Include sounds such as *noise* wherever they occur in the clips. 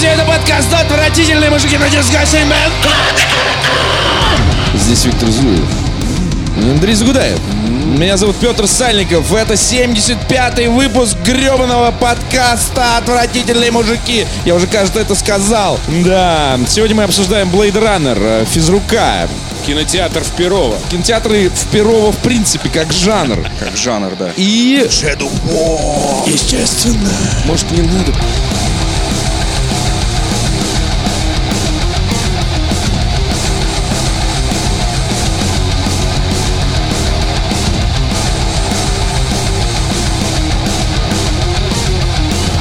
друзья, это подкаст «Отвратительные мужики против Скайсеймен». Здесь Виктор Зуев. Андрей Загудаев. Меня зовут Петр Сальников. Это 75-й выпуск гребаного подкаста «Отвратительные мужики». Я уже, кажется, это сказал. Да, сегодня мы обсуждаем Blade Runner, э, физрука. Кинотеатр в Перово. Кинотеатры в Перово, в принципе, как жанр. Как жанр, да. И... Shadow Естественно. Может, не надо?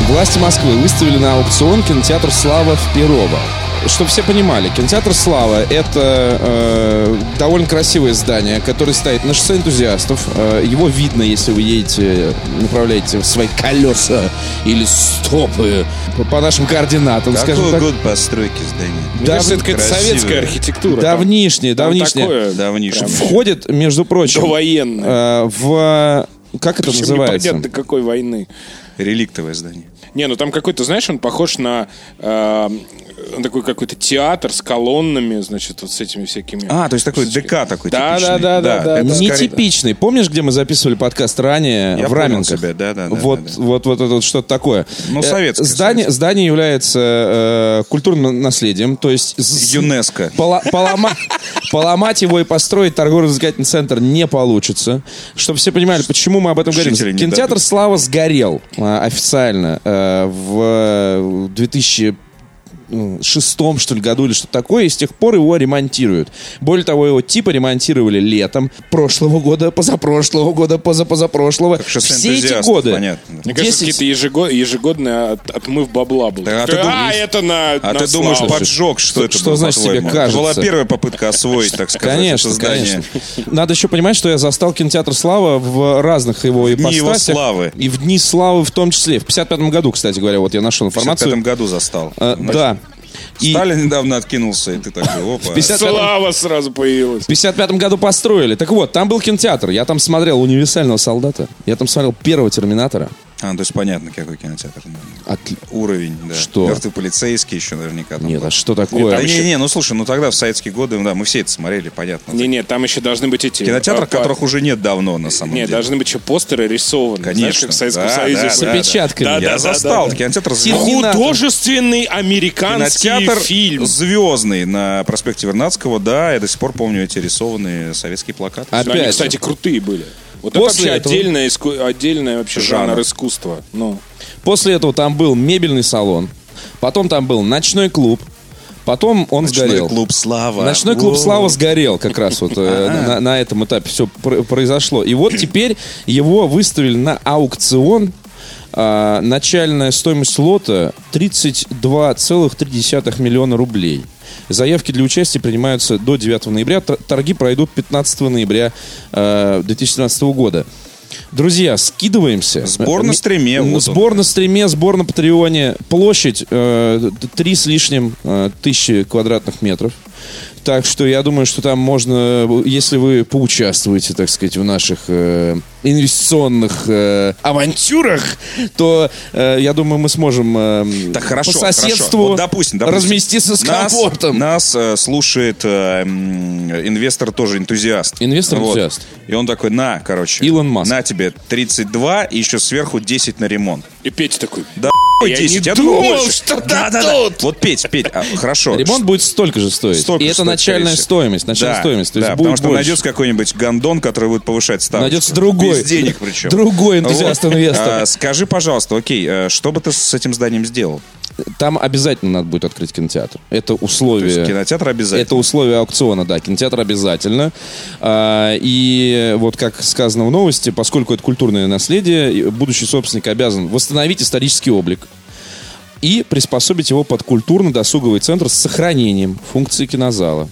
Власти Москвы выставили на аукцион кинотеатр «Слава» в Перово. Чтобы все понимали, кинотеатр «Слава» — это э, довольно красивое здание, которое стоит на шоссе энтузиастов. Э, его видно, если вы едете, направляете свои колеса или стопы по, по нашим координатам, Какой скажем так. год постройки здания? Мне Да, кажется, это какая-то советская архитектура. Давнишнее, Там давнишнее. такое Давнишний. Входит, между прочим, довоенное. э, в... Как это Причем называется? непонятно какой войны. Реликтовое здание. Не, ну там какой-то, знаешь, он похож на э, такой какой-то театр с колоннами, значит, вот с этими всякими. А, то есть такой ДК такой Да, типичный. да, да, да, да. скорее- Нетипичный. Помнишь, где мы записывали подкаст ранее? Я в Раменках? тебя, да, да, да, Вот, да, да. вот, вот это вот что-то такое. Ну, Э, советское, Здание, советское. здание является э, культурным наследием, то есть... *laughs* ЮНЕСКо. полома- *laughs* поломать его и построить торгово-развлекательный центр не получится. Чтобы все понимали, почему мы об этом говорим. Кинотеатр. «Слава» сгорел э, официально э, в 2000 шестом, что ли, году или что-то такое, и с тех пор его ремонтируют. Более того, его типа ремонтировали летом прошлого года, позапрошлого года, позапозапрошлого. Как Все эти годы. понятно. Мне кажется, 10 какие-то ежегод, ежегодные от- отмыв бабла был. Да, а ты думаешь- это на А на ты думаешь, славу. поджог, что это что было, значит тебе кажется? Это была первая попытка освоить, так сказать, Конечно, это здание. конечно. Надо еще понимать, что я застал кинотеатр Слава в разных его дни его ипостасях. славы. И в дни славы в том числе. В 55 году, кстати говоря, вот я нашел В 55 информацию. году застал. Э, да. И Сталин недавно откинулся, и ты такой, опа. 50 Слава сразу появилась. в 55 году построили. Так вот, там был кинотеатр. Я там смотрел «Универсального солдата». Я там смотрел первого «Терминатора». А, то есть понятно, какой кинотеатр. да. Отли- Уровень, да. Что? Мертвый полицейский еще наверняка. там Нет, был. а что такое? Да не, не, ну слушай, ну тогда в советские годы, да, мы все это смотрели, понятно. Не-не, там еще должны быть эти... Кинотеатров, а, по- которых уже нет давно, на самом Не, деле. должны быть еще постеры рисованы. Знаешь, Конечно. как в Советском Да, Союзе. да. С да, опечатками. Да, Я да, застал да, да. кинотеатр Терминатор. Художественный американский Кинотеатр фильм. звездный на проспекте Вернадского, да, я до сих пор помню эти рисованные советские плакаты. Но они, Опять кстати, крутые были. Вот После это вообще этого- отдельное, иску- отдельное вообще жанр, Жанр. искусства. Ну. После этого там был мебельный салон. Потом там был ночной клуб. Потом он Ночной сгорел. клуб «Слава». Ночной клуб Воу. Слава сгорел как раз вот э, на, на этом этапе все произошло. И вот теперь его выставили на аукцион. А, начальная стоимость лота 32,3 миллиона рублей. Заявки для участия принимаются до 9 ноября. Торги пройдут 15 ноября э, 2017 года. Друзья, скидываемся. Сбор на стриме, вот он. Сбор на стриме, сбор на Патреоне. Площадь э, три с лишним э, тысячи квадратных метров. Так что я думаю, что там можно, если вы поучаствуете, так сказать, в наших э, инвестиционных э, авантюрах, то э, я думаю, мы сможем э, Так хорошо, по хорошо. соседству Вот, допустим, допустим. разместиться с Нас- комфортом. Нас, э, слушает э, инвестор тоже энтузиаст. Инвестор-энтузиаст. И он такой, на, короче. Илон Маск. На тебе 32 и еще сверху 10 на ремонт. И Петя такой, Да Я 10, не думал, больше. что да, да, да. Вот Петь, Петь, а, хорошо. Ремонт будет столько же стоить. Столько И это стоит, начальная стоимость. Начальная Да, стоимость. То есть да, будет потому что больше. найдется какой-нибудь гондон, который будет повышать ставку. Найдется другой. Без денег причем. Другой энтузиаст-инвестор. А, скажи, пожалуйста, окей, э, что бы ты с этим зданием сделал? Там обязательно надо будет открыть кинотеатр. Это То условие. есть кинотеатр обязательно. Это условие аукциона, да. Кинотеатр обязательно. А, И вот как сказано в новости, поскольку это культурное наследие, будущий собственник обязан восстановить исторический облик и приспособить его под культурно-досуговый центр с сохранением функции кинозала,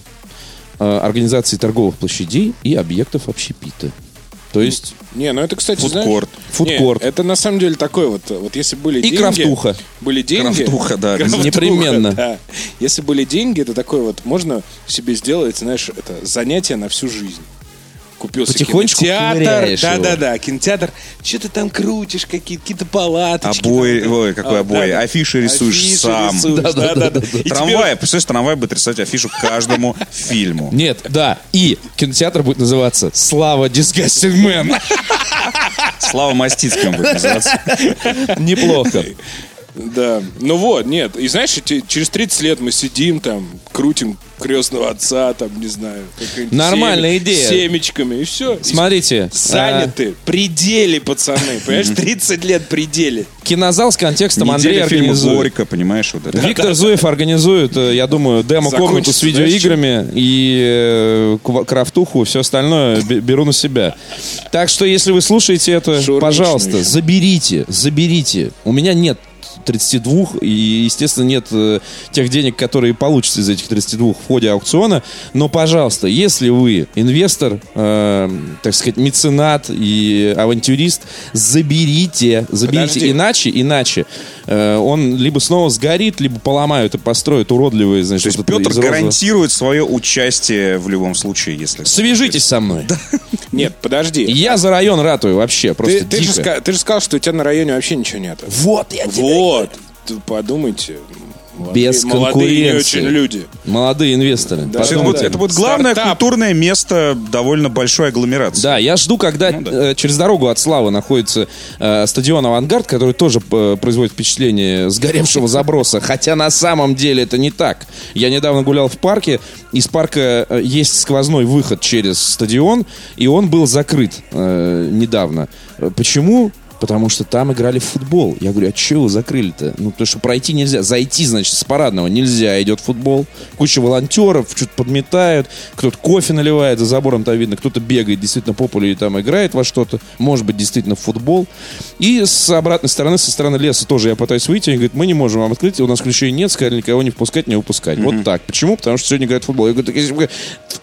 а, организации торговых площадей и объектов общепита. То есть Не, ну это, кстати, знаешь... Фудкорт. Фудкорт. Не, это на самом деле такой вот, вот если были И деньги... крафтуха. Были деньги... Крафтуха, да, Крафтуха, непременно. да. Если были деньги, это такое вот, можно себе сделать, знаешь, это занятие на всю жизнь. Купился Потихонечку кинотеатр. Да-да-да, кинотеатр. Что ты там крутишь, какие-то какие-то палаточки. Обои, там, ой, какой а, обои. да-да. Афиши рисуешь Афиши сам. рисуешь, Да-да-да. И тебе Трамвай, представляешь, трамвай будет рисовать афишу каждому *laughs* фильму. Нет, да. И кинотеатр будет называться «Слава Disgusting Man». Слава Мастицким будет называться. *laughs* Неплохо. Да. Ну вот, нет. И знаешь, через 30 лет мы сидим там, крутим крестного отца, там, не знаю. Нормальная семя- идея. Семечками, и все. Смотрите. Заняты. Пределе, пацаны. Понимаешь, 30 лет пределе. э, Кинозал с контекстом Неделя организует. Горько, понимаешь, вот это. Виктор Зуев организует, э, я думаю, демо-комнату с видеоиграми и э, крафтуху, все остальное бе- беру на себя. Так что, если вы слушаете это, пожалуйста, заберите, заберите. У меня нет 32, и, естественно, нет э, тех денег, которые получатся из этих 32 в ходе аукциона. Но, пожалуйста, если вы инвестор, э, так сказать, меценат и авантюрист, заберите, заберите. Подожди. Иначе, иначе э, он либо снова сгорит, либо поломают и построят уродливые, значит, То есть Петр розового. гарантирует свое участие в любом случае, если... Свяжитесь со мной. Нет, подожди. Я за район ратую вообще, просто Ты, ты же, ты же сказал, что у тебя на районе вообще ничего нет. Вот, я тебе Вот. Ты подумайте. Молодые- Без молодые не конкуренции. очень люди. Молодые инвесторы. Да. Это, будет, это будет главное Стартап. культурное место довольно большой агломерации. Да, я жду, когда Ну да. э, через дорогу от Славы находится э, стадион «Авангард», который тоже э, производит впечатление сгоревшего заброса. Хотя на самом деле это не так. Я недавно гулял в парке. Из парка э, есть сквозной выход через стадион, и он был закрыт э, недавно. Э, Почему? Потому что там играли в футбол. Я говорю, а чего вы закрыли-то? Ну, потому что пройти нельзя. Зайти, значит, с парадного нельзя. Идет футбол. Куча волонтеров, что-то подметают. Кто-то кофе наливает, за забором там видно. Кто-то бегает действительно по полю и там играет во что-то. Может быть, действительно в футбол. И с обратной стороны, со стороны леса тоже я пытаюсь выйти. Они говорят, мы не можем вам открыть. У нас ключей нет. Сказали, никого не впускать, не выпускать. Вот так. Почему? Потому что сегодня играет в футбол. Я говорю, так если бы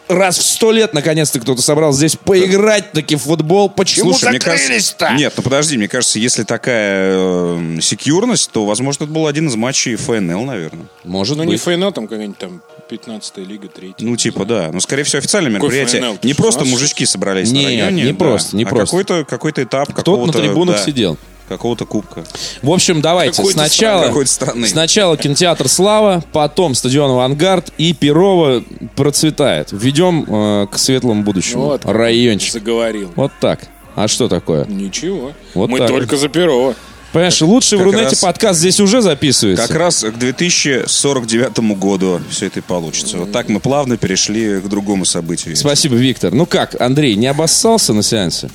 раз в сто лет наконец-то кто-то собрался здесь поиграть таки в футбол. Почему Слушай, мне кажется... закрылись-то? Нет, ну подожди, мне кажется, если такая э, секьюрность, то, возможно, это был один из матчей ФНЛ, наверное. Может Ну, быть. не ФНЛ, там какая-нибудь там 15 лига, 3 Ну, типа, да. Ну, скорее всего, официальное Какой мероприятие. ФНЛ? Не просто мужички собрались Нет, на районе. не да, просто, не а просто. Какой-то, какой-то этап Кто-то на какого-то, трибунах да, сидел. Какого-то кубка. В общем, давайте Какой-то сначала. Какой-то страны. сначала кинотеатр Слава, потом стадион Авангард и Перово процветает. Ведем э, к светлому будущему. Вот. Райончик. Заговорил. Вот так. А что такое? Ничего. Вот Мы так. только за Перова. Понимаешь, лучший в Как Рунете раз- подкаст здесь уже записывается. Как раз к 2049 году все это и получится. Вот так мы плавно перешли к другому событию. Спасибо, Виктор. Ну как, Андрей, не обоссался на сеансе?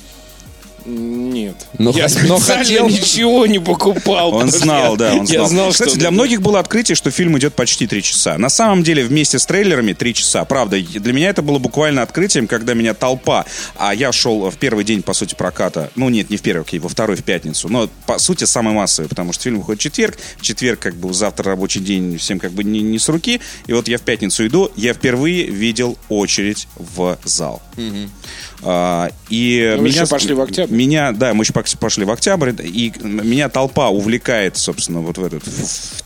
Нет. Но я хот- но специально хотел. ничего не покупал. Он знал, я- да, он знал. знал, Кстати, для многих было открытие, что фильм идет почти три часа. На самом деле, вместе с трейлерами три часа. Правда, для меня это было буквально открытием, когда меня толпа, а я шел в первый день, по сути, проката, ну нет, не в первый, окей, во второй, в пятницу, но, по сути, самый массовый, потому что фильм выходит в четверг, в четверг, как бы, завтра рабочий день, всем как бы не, не с руки, и вот я в пятницу иду, я впервые видел очередь в зал. А, и Ну, вы меня, еще пошли в октябрь. Меня, да, мы еще пошли в октябрь, и меня толпа увлекает, собственно, вот в этот, в,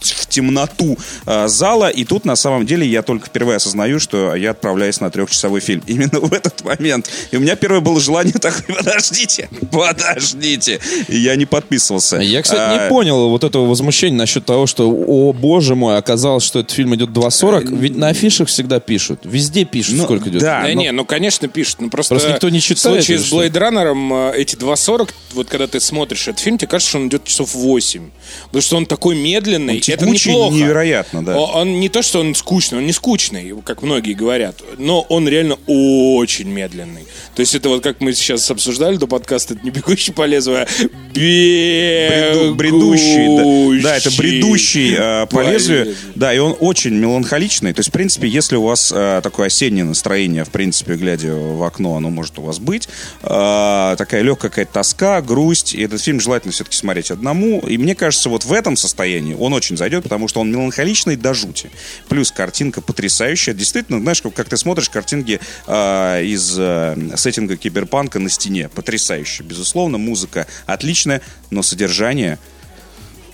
в темноту а, зала, и тут, на самом деле, я только впервые осознаю, что я отправляюсь на трехчасовой фильм. *laughs* Именно в этот момент. И у меня первое было желание так, *laughs* подождите, подождите. И я не подписывался. Я, кстати, А, не понял вот этого возмущения насчет того, что, о боже мой, оказалось, что этот фильм идет 2.40. Ведь на афишах всегда пишут. Везде пишут, Ну, сколько идет. да. Да но- не, ну, конечно, пишут. Ну, просто, Просто никто не читает, В случае с? Blade Runner э, эти 2.40, вот когда ты смотришь этот фильм, тебе кажется, что он идет часов 8. Потому что он такой медленный. Он это неплохо. невероятно, да. Он не то, что он скучный, он не скучный, как многие говорят, но он реально очень медленный. То есть это вот как мы сейчас обсуждали до подкаста, это не бегущий по лезвию, а Бреду- бредущий. да, да, это бредущий э, по лезвию. да, и он очень меланхоличный. То есть, в принципе, если у вас э, такое осеннее настроение, в принципе, глядя в окно, оно может у вас быть, э, такая легкая какая-то тоска, грусть, и этот фильм желательно все-таки смотреть одному. И мне кажется, вот в этом состоянии он очень зайдет, потому что он меланхоличный до жути. Плюс картинка потрясающая. Действительно, знаешь, как, ты смотришь картинки э, из э, сеттинга киберпанка на стене. Потрясающе, безусловно. Музыка отличная, но содержание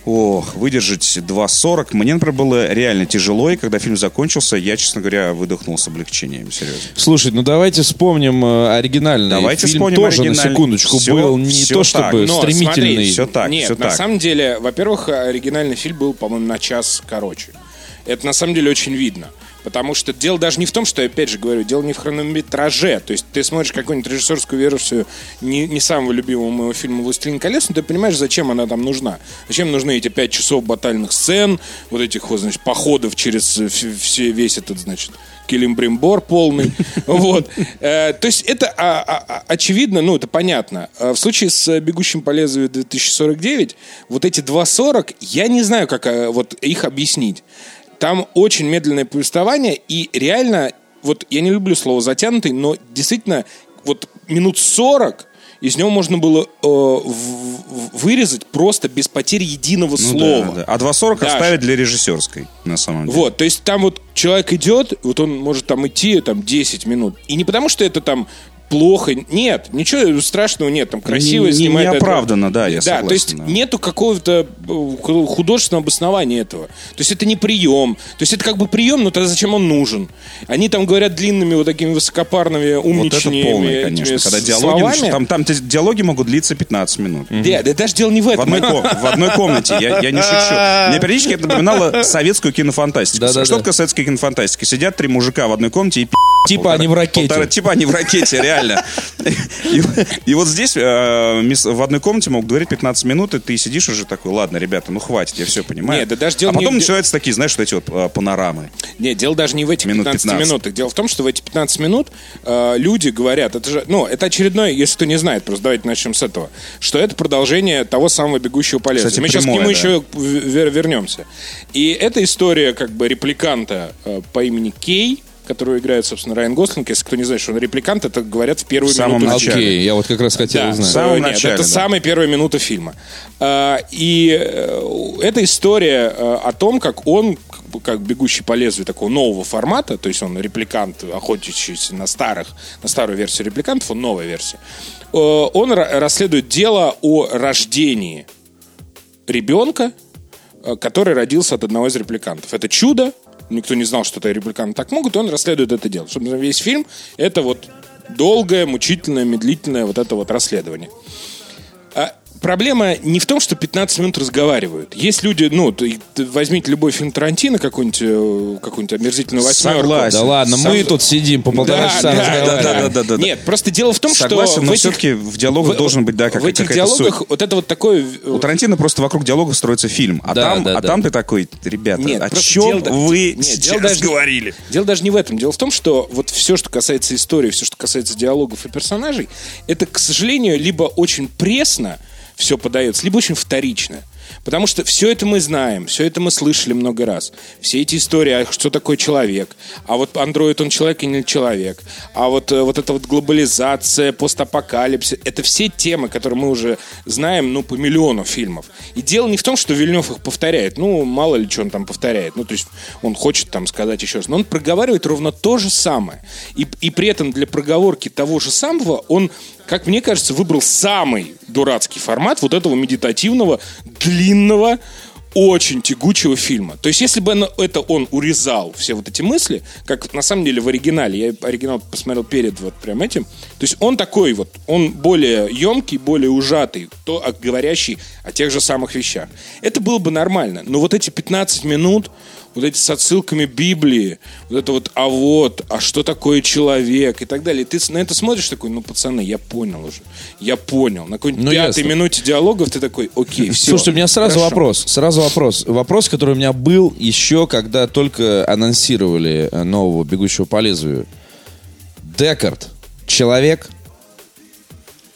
Ох, выдержать 2.40. Мне, например, было реально тяжело, и когда фильм закончился, я, честно говоря, выдохнул с облегчением, серьезно. Слушай, ну давайте вспомним э, оригинальный Давайте фильм. вспомним тоже, на оригинальный. секундочку, Всё- был не всё то так. чтобы Но стремительный. смотри, Все так, Нет, все на так. самом деле, во-первых, оригинальный фильм был, по-моему, на час короче. Это на самом деле очень видно. Потому что дело даже не в том, что, опять же говорю, дело не в хронометраже. То есть ты смотришь какую-нибудь режиссерскую версию не, не самого любимого моего фильма «Властелин колес», но ты понимаешь, зачем она там нужна. Зачем нужны эти пять часов батальных сцен, вот этих вот, значит, походов через э, вс- все, весь этот, значит, килимбримбор полный. *laughs* Вот. Э, То есть это а, а, а, очевидно, ну, это понятно. В случае с «Бегущим по лезвию 2049» вот эти 2.40, я не знаю, как э, вот их объяснить. Там очень медленное повествование, и реально, вот я не люблю слово «затянутый», но действительно, вот минут 40 из него можно было э, в- вырезать просто без потери единого Ну слова. да, да. А 2.40 Даже. оставить для режиссерской, на самом деле. Вот, то есть там вот человек идет, вот он может там идти там 10 минут. И не потому, что это там плохо. Нет, ничего страшного нет. Там красиво Не- не- снимает. это. неоправданно, да, я Да, согласен, то есть да. нету какого-то э, художественного обоснования этого. То есть это не прием. То есть это как бы прием, но тогда зачем он нужен? Они там говорят длинными вот такими высокопарными Вот это полный, конечно. Когда диалоги, словами. начнут- там, там диалоги могут длиться 15 минут. Да, да даже дело не в В этом. одной, ко- в одной комнате, я, я не шучу. Мне периодически это напоминало советскую кинофантастику. Да-да-да. Что такое советская кинофантастика? Сидят три мужика в одной комнате и пи***. Типа они в ракете. Полтора- типа они в ракете, реально. И, и вот здесь э, в одной комнате могут говорить 15 минут, и ты сидишь уже такой, ладно, ребята, ну хватит, я все понимаю. Нет, да даже дело а потом не- начинаются такие, знаешь, вот эти вот э, панорамы. Нет, дело даже не в этих Минут 15, 15. минутах. Дело в том, что в эти 15 минут э, люди говорят, это же, ну, это очередное, если кто не знает, просто давайте начнем с этого, что это продолжение того самого бегущего по. Кстати, Мы сейчас к прямое, нему да. еще вер- вернемся. И это история как бы репликанта э, по имени Кей, которую играет, собственно, Райан Гослинг. Если кто не знает, что он репликант, это говорят в первую В самом минуту начале. фильма. Окей, я вот как раз хотел Да, узнать. в самом нет, начале, это да. самая первая минута фильма. А, И э, это история э, о том, как он, как бегущий по лезвию такого нового формата, то есть он репликант, охотящийся на старых, на старую версию репликантов, он новая версия. Э, Он ра- расследует дело о рождении ребенка, который родился от одного из репликантов. Это чудо. Никто не знал, что это репликанты так могут, и он расследует это дело. Собственно, весь фильм — это вот долгое, мучительное, медлительное вот это вот расследование. А проблема не в том, что 15 минут разговаривают. Есть люди, ну, возьмите любой фильм Тарантино, какой-нибудь, э, какую-нибудь омерзительную восьмерку. Согласен. Да ладно, мы Сам- тут сидим по полтора Да, часа да, разговариваем. да, да, да, да. Нет, просто дело в том, Согласен, что но в этих- все-таки в диалогах в- должен быть, да, как, в этих какая-то суть. диалогах вот это вот такое... э, У Тарантино просто вокруг диалогов строится фильм. А, Да, там, да, а да. там ты такой, ребята, Нет, о чем дело- вы нет, сейчас дело даже говорили? Дело даже не в этом. Дело в том, что вот все, что касается истории, все, что касается диалогов и персонажей, это, к сожалению, либо очень пресно все подается, либо очень вторично. Потому что все это мы знаем, все это мы слышали много раз. Все эти истории, а что такое человек, а вот андроид он человек или не человек, а вот, э, вот эта вот глобализация, постапокалипсис, это все темы, которые мы уже знаем, ну, по миллиону фильмов. И дело не в том, что Вильнев их повторяет, ну, мало ли, что он там повторяет, ну, то есть он хочет там сказать еще раз, но он проговаривает ровно то же самое. И, и при этом для проговорки того же самого он, как мне кажется, выбрал самый дурацкий формат вот этого медитативного, длинного, очень тягучего фильма. То есть, если бы это он урезал все вот эти мысли, как на самом деле в оригинале, я оригинал посмотрел перед вот прям этим, то есть он такой вот, он более емкий, более ужатый, то о- говорящий о тех же самых вещах. Это было бы нормально. Но вот эти 15 минут, вот эти с отсылками Библии, вот это вот, а вот, а что такое человек и так далее. И ты на это смотришь такой, ну, пацаны, я понял уже. Я понял. На какой-нибудь Ну, пятой ясно. минуте диалогов ты такой, окей, все. Слушайте, у меня сразу вопрос. Сразу вопрос. Вопрос, который у меня был еще, когда только анонсировали нового «Бегущего по лезвию». Декард. Человек.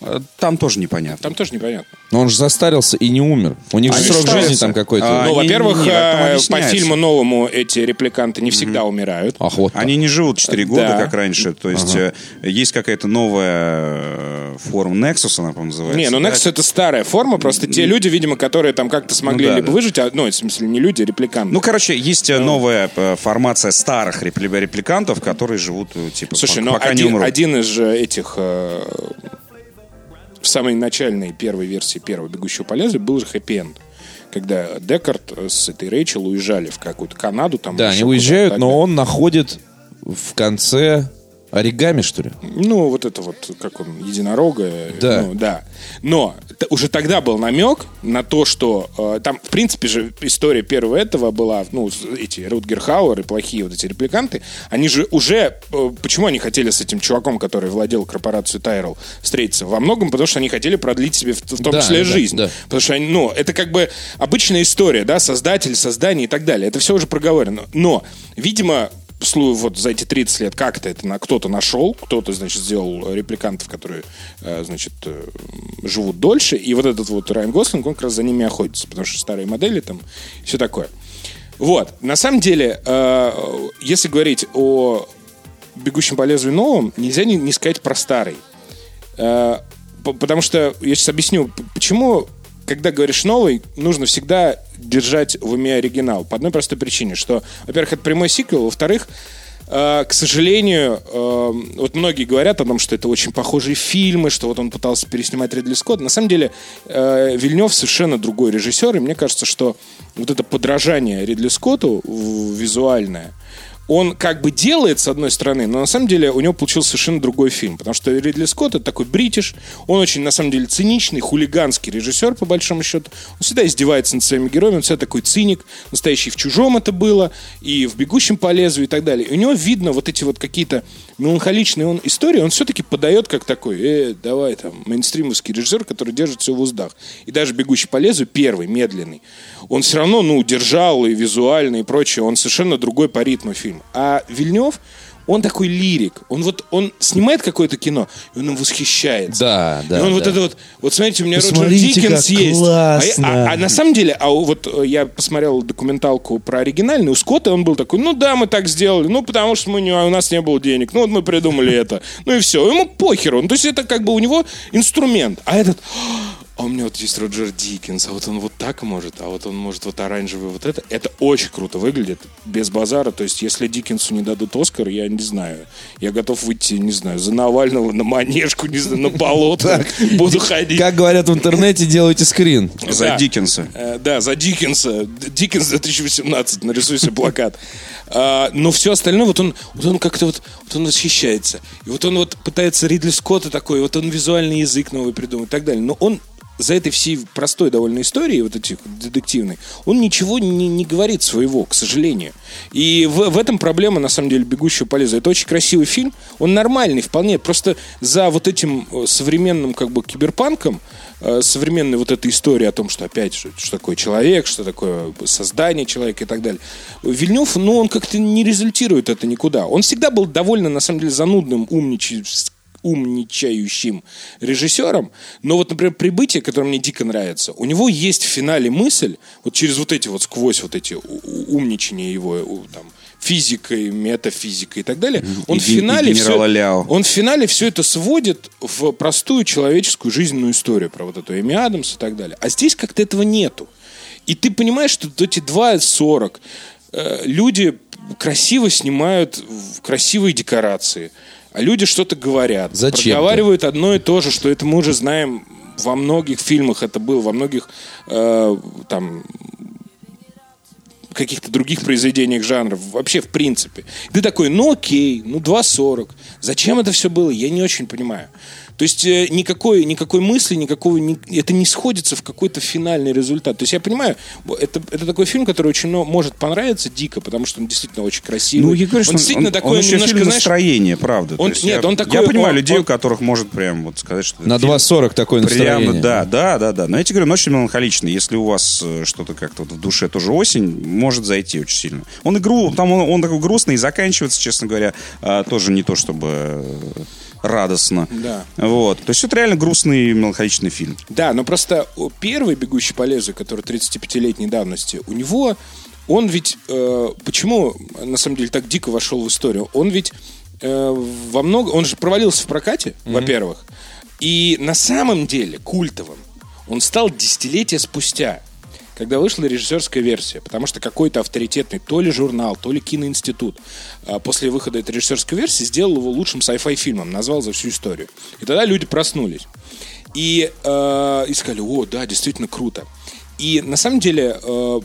Э, Там тоже непонятно. Там тоже непонятно. Но он же застарился и не умер. У них же Они срок старятся. жизни там какой-то. А, ну, не- во-первых, не- не, там э, по фильму новому эти репликанты не всегда умирают. Ах, вот так. Они не живут 4 года, Да. как раньше. То есть э, есть какая-то новая э, форма Nexus, она, по-моему, называется. Не, ну да? Nexus это старая форма, просто те люди, видимо, которые там как-то смогли Ну да, либо да. выжить, а, ну, в смысле, не люди, а репликанты. Ну, короче, есть э, новая э, формация старых репли- репликантов, которые живут, э, типа, Слушай, пок- ну пока не один, умрут. один из же этих э, в самой начальной первой версии первого «Бегущего по лезвию» был же хэппи-энд. когда Декарт с этой Рэйчел уезжали в какую-то Канаду. Там Да, они уезжают, но он находит в конце оригами, что ли? Ну, вот это вот, как он, единорога. Да. Ну, да. Но т- уже тогда был намек на то, что э, там, в принципе же, история первого этого была, ну, эти Рутгер Хауэр и плохие вот эти репликанты, они же уже, э, почему они хотели с этим чуваком, который владел корпорацией Тайрел, встретиться? Во многом потому, что они хотели продлить себе в, в том Да, числе да, жизнь. да. Потому что, они, ну, это как бы обычная история, да, создатель, создание и так далее. Это все уже проговорено. Но, видимо, вот за эти 30 лет как-то это на, кто-то нашел, кто-то, значит, сделал репликантов, которые, э, значит, э, живут дольше, и вот этот вот Райан Гослинг, он как раз за ними охотится, потому что старые модели там, все такое. Вот, на самом деле, э, если говорить о «Бегущем по лезвию новом», нельзя не, не сказать про старый. Потому что, я сейчас объясню, почему, когда говоришь новый, нужно всегда держать в уме оригинал. По одной простой причине, что, во-первых, это прямой сиквел, во-вторых, э, к сожалению, э, вот многие говорят о том, что это очень похожие фильмы, что вот он пытался переснимать Ридли Скотт. На самом деле, э, Вильнев совершенно другой режиссер, и мне кажется, что вот это подражание Ридли Скотту визуальное, он как бы делает, с одной стороны, но на самом деле у него получился совершенно другой фильм. Потому что Ридли Скотт это такой бритиш, он очень, на самом деле, циничный, хулиганский режиссер, по большому счету. Он всегда издевается над своими героями, он всегда такой циник, настоящий в «Чужом» это было, и в «Бегущем по лезвию» и так далее. И у него видно вот эти вот какие-то меланхоличные он истории, он все-таки подает как такой, э, давай там, мейнстримовский режиссер, который держит все в уздах. И даже «Бегущий по лезвию», первый, медленный, он все равно, ну, держал и визуально, и прочее, он совершенно другой по ритму фильм. А Вильнев, он такой лирик. Он вот, он снимает какое-то кино, и он им восхищается. Да, да, И он вот да. это вот, вот смотрите, у меня Роджер Посмотрите, Диккенс как есть. классно. А, я- а- а на самом деле, а вот э, я посмотрел документалку про оригинальный, у Скотта он был такой, ну да, мы так сделали, ну потому что мы не, у нас не было денег, ну вот мы придумали это. Ну и все, ему похеру. Ну, то есть это как бы у него инструмент. А этот, а у меня вот есть Роджер Диккенс, а вот он вот так может, а вот он может вот оранжевый вот это. Это очень круто выглядит, без базара. То есть если Диккенсу не дадут Оскар, я не знаю. Я готов выйти, не знаю, за Навального на манежку, не знаю, на болото. *laughs* Буду ходить. Как говорят в интернете, делайте скрин. За. Диккенса. Э, Да, за Диккенса. Диккенс 2018. Нарисуй себе плакат. А, Но все остальное, вот он, вот он как-то вот, вот он восхищается. И вот он вот пытается Ридли Скотта такой, вот он визуальный язык новый придумать и так далее. Но он за этой всей простой довольно истории, вот этих детективной, он ничего не, не говорит своего, к сожалению. И в, в этом проблема, на самом деле, «Бегущего по лезвию». Это очень красивый фильм, он нормальный вполне, просто за вот этим э, современным как бы киберпанком, э, современной вот этой истории о том, что опять, что, что такое человек, что такое создание человека и так далее. Вильнев, ну, он как-то не результирует это никуда. Он всегда был довольно, на самом деле, занудным, умничающим умничающим режиссером, но вот, например, «Прибытие», которое мне дико нравится, у него есть в финале мысль, вот через вот эти вот, сквозь вот эти умничания его, там, физикой, метафизикой и так далее, он И в и финале генерала все, Ляо. он в финале все это сводит в простую человеческую жизненную историю про вот эту Эми Адамс и так далее. А здесь как-то этого нету. И ты понимаешь, что эти 2.40 э, люди красиво снимают красивые декорации, а люди что-то говорят. Зачем-то. Проговаривают одно и то же, что это мы уже знаем во многих фильмах это было, во многих э, там каких-то других произведениях жанров, вообще в принципе. Ты такой, ну окей, ну 2.40. Зачем это все было, я не очень понимаю. То есть э, никакой, никакой мысли, никакого, ни- это не сходится в какой-то финальный результат. То есть я понимаю, это, это такой фильм, который очень ну, может понравиться дико, потому что он действительно очень красивый. Ну, я говорю, что он действительно он, такой он еще немножко, фильм знаешь, настроение, правда. Он- есть нет, я, он такой- Я понимаю он- людей, он- у которых может прям вот сказать, что... На фильм 2.40 такое настроение. Прямо, да, да, да, да. Но я тебе говорю, он очень меланхоличный. Если у вас э, что-то как-то вот в душе тоже осень, может зайти очень сильно. Он игру, там он, он такой грустный и заканчивается, честно говоря, а, тоже не то чтобы э, радостно. Да. Вот. То есть это реально грустный меланхоличный фильм. Да, но просто первый «Бегущий по лезвию», который 35-летней давности, у него, он ведь, э, почему, на самом деле, так дико вошел в историю? Он ведь э, во много, он же провалился в прокате, во-первых, и на самом деле культовым он стал десятилетия спустя, когда вышла режиссерская версия, потому что какой-то авторитетный то ли журнал, то ли киноинститут а, после выхода этой режиссерской версии сделал его лучшим sci-fi фильмом, назвал за всю историю. И тогда люди проснулись. И, э, и сказали, о, да, действительно круто. И на самом деле э,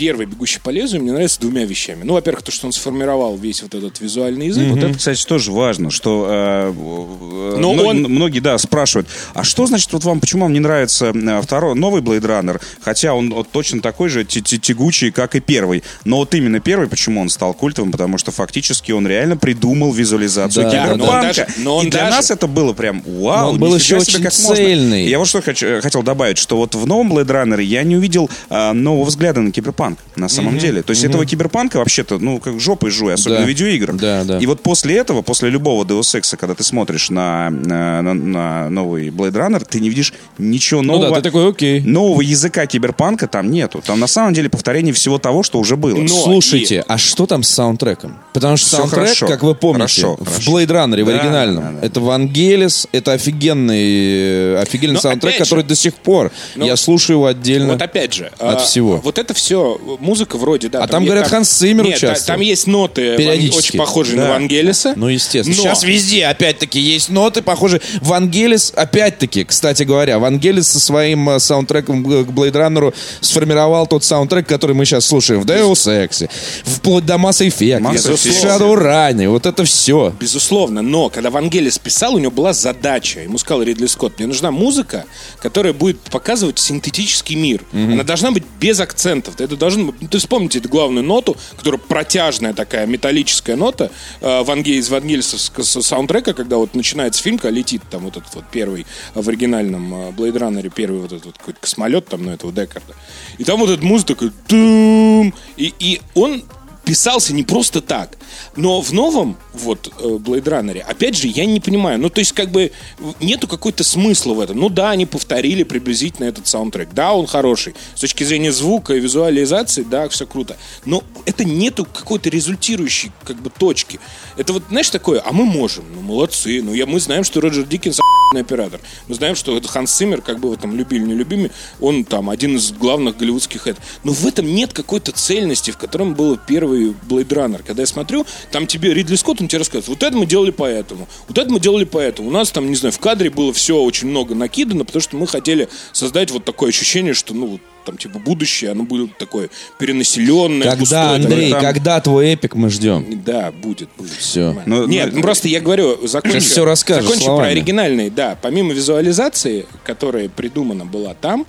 первый «Бегущий по лезвию» мне нравится двумя вещами. Ну, во-первых, то, что он сформировал весь вот этот визуальный язык. Вот это, кстати, тоже важно, что э, э, Но мно- он- многие, да, спрашивают, а что значит вот вам, почему вам не нравится э, второй, новый Blade Runner, хотя он вот точно такой же тягучий, как и первый. Но вот именно первый, почему он стал культовым, потому что фактически он реально придумал визуализацию Да, киберпанка. но он даже- но он и для даже- нас это было прям вау, Но он был еще себе, очень как можно. цельный. Я вот что хочу- э, хотел добавить, что вот в новом Blade Runner я не увидел э, нового взгляда на киберпанк на самом деле. То есть этого киберпанка вообще-то, ну, как жопой жуй, особенно Да. в видеоиграх. Да, да. И вот после этого, после любого Deus Ex, когда ты смотришь на, на, на- на новый Blade Runner, ты не видишь ничего Ну нового. да, ты такой, окей. Нового языка киберпанка там нету. Там на самом деле повторение всего того, что уже было. Но- Слушайте, а что там с саундтреком? Потому что Всё саундтрек, хорошо. как вы помните, Хорошо, в хорошо. Blade Runner, в Да, оригинальном, да, да. это Вангелис, это офигенный, э, офигенный Но саундтрек, опять же- который до сих пор, Но- я слушаю его отдельно. Вот опять же. От а, всего. Вот это все, музыка вроде, да. А там, е- говорят, Ханс Циммер Нет, та- участвовал. там есть ноты, Периодически. очень похожие Да. на Вангелиса. Ну, естественно. Но- Сейчас везде, опять-таки, есть ноты, похожие. Вангелис, опять-таки, кстати говоря, Вангелис со своим э, саундтреком к Blade Runner сформировал тот саундтрек, который мы сейчас слушаем в Deus Ex, вплоть до Mass Effect. Shadowrun, вот это все. Безусловно, но когда Вангелис писал, у него была задача. Ему сказал Ридли Скотт, мне нужна музыка, которая будет показывать синтетический мир. Она должна быть без акцентов. Это быть... ну, Ты вспомните эту главную ноту, которая протяжная такая металлическая нота э, Ванге- из Вангелисовского с- саундтрека, когда вот начинается фильм, когда летит там вот этот вот первый в оригинальном э, Blade Runner, первый вот этот вот какой-то космолет там, ну, этого Декарда. И там вот эта музыка такая... И, и он писался не просто так. Но в новом вот э, Blade Runner, опять же, я не понимаю. Ну, то есть, как бы нету какой-то смысла в этом. Ну да, они повторили приблизительно этот саундтрек. Да, он хороший. С точки зрения звука и визуализации, да, все круто. Но это нету какой-то результирующей как бы точки. Это вот, знаешь, такое, а мы можем. Ну, молодцы. Ну, я, мы знаем, что Роджер Диккенс оператор. Мы знаем, что это Ханс Циммер, как бы вы там любили, не любили, он там один из главных голливудских это. Но в этом нет какой-то цельности, в котором был первый Blade Runner. Когда я смотрю, там тебе Ридли Скотт, он тебе рассказывает, вот это мы делали поэтому, вот это мы делали поэтому. У нас там, не знаю, в кадре было все очень много накидано, потому что мы хотели создать вот такое ощущение, что, ну, вот там, типа, будущее, оно будет такое перенаселенное, Когда, густое, Андрей, такое. когда твой эпик мы ждем? Да, будет, будет. Всё. Нормально. Ну, Нет, ну, ну, просто я говорю, закончу, Сейчас расскажешь закончу словами. про оригинальный, да. Помимо визуализации, которая придумана была там,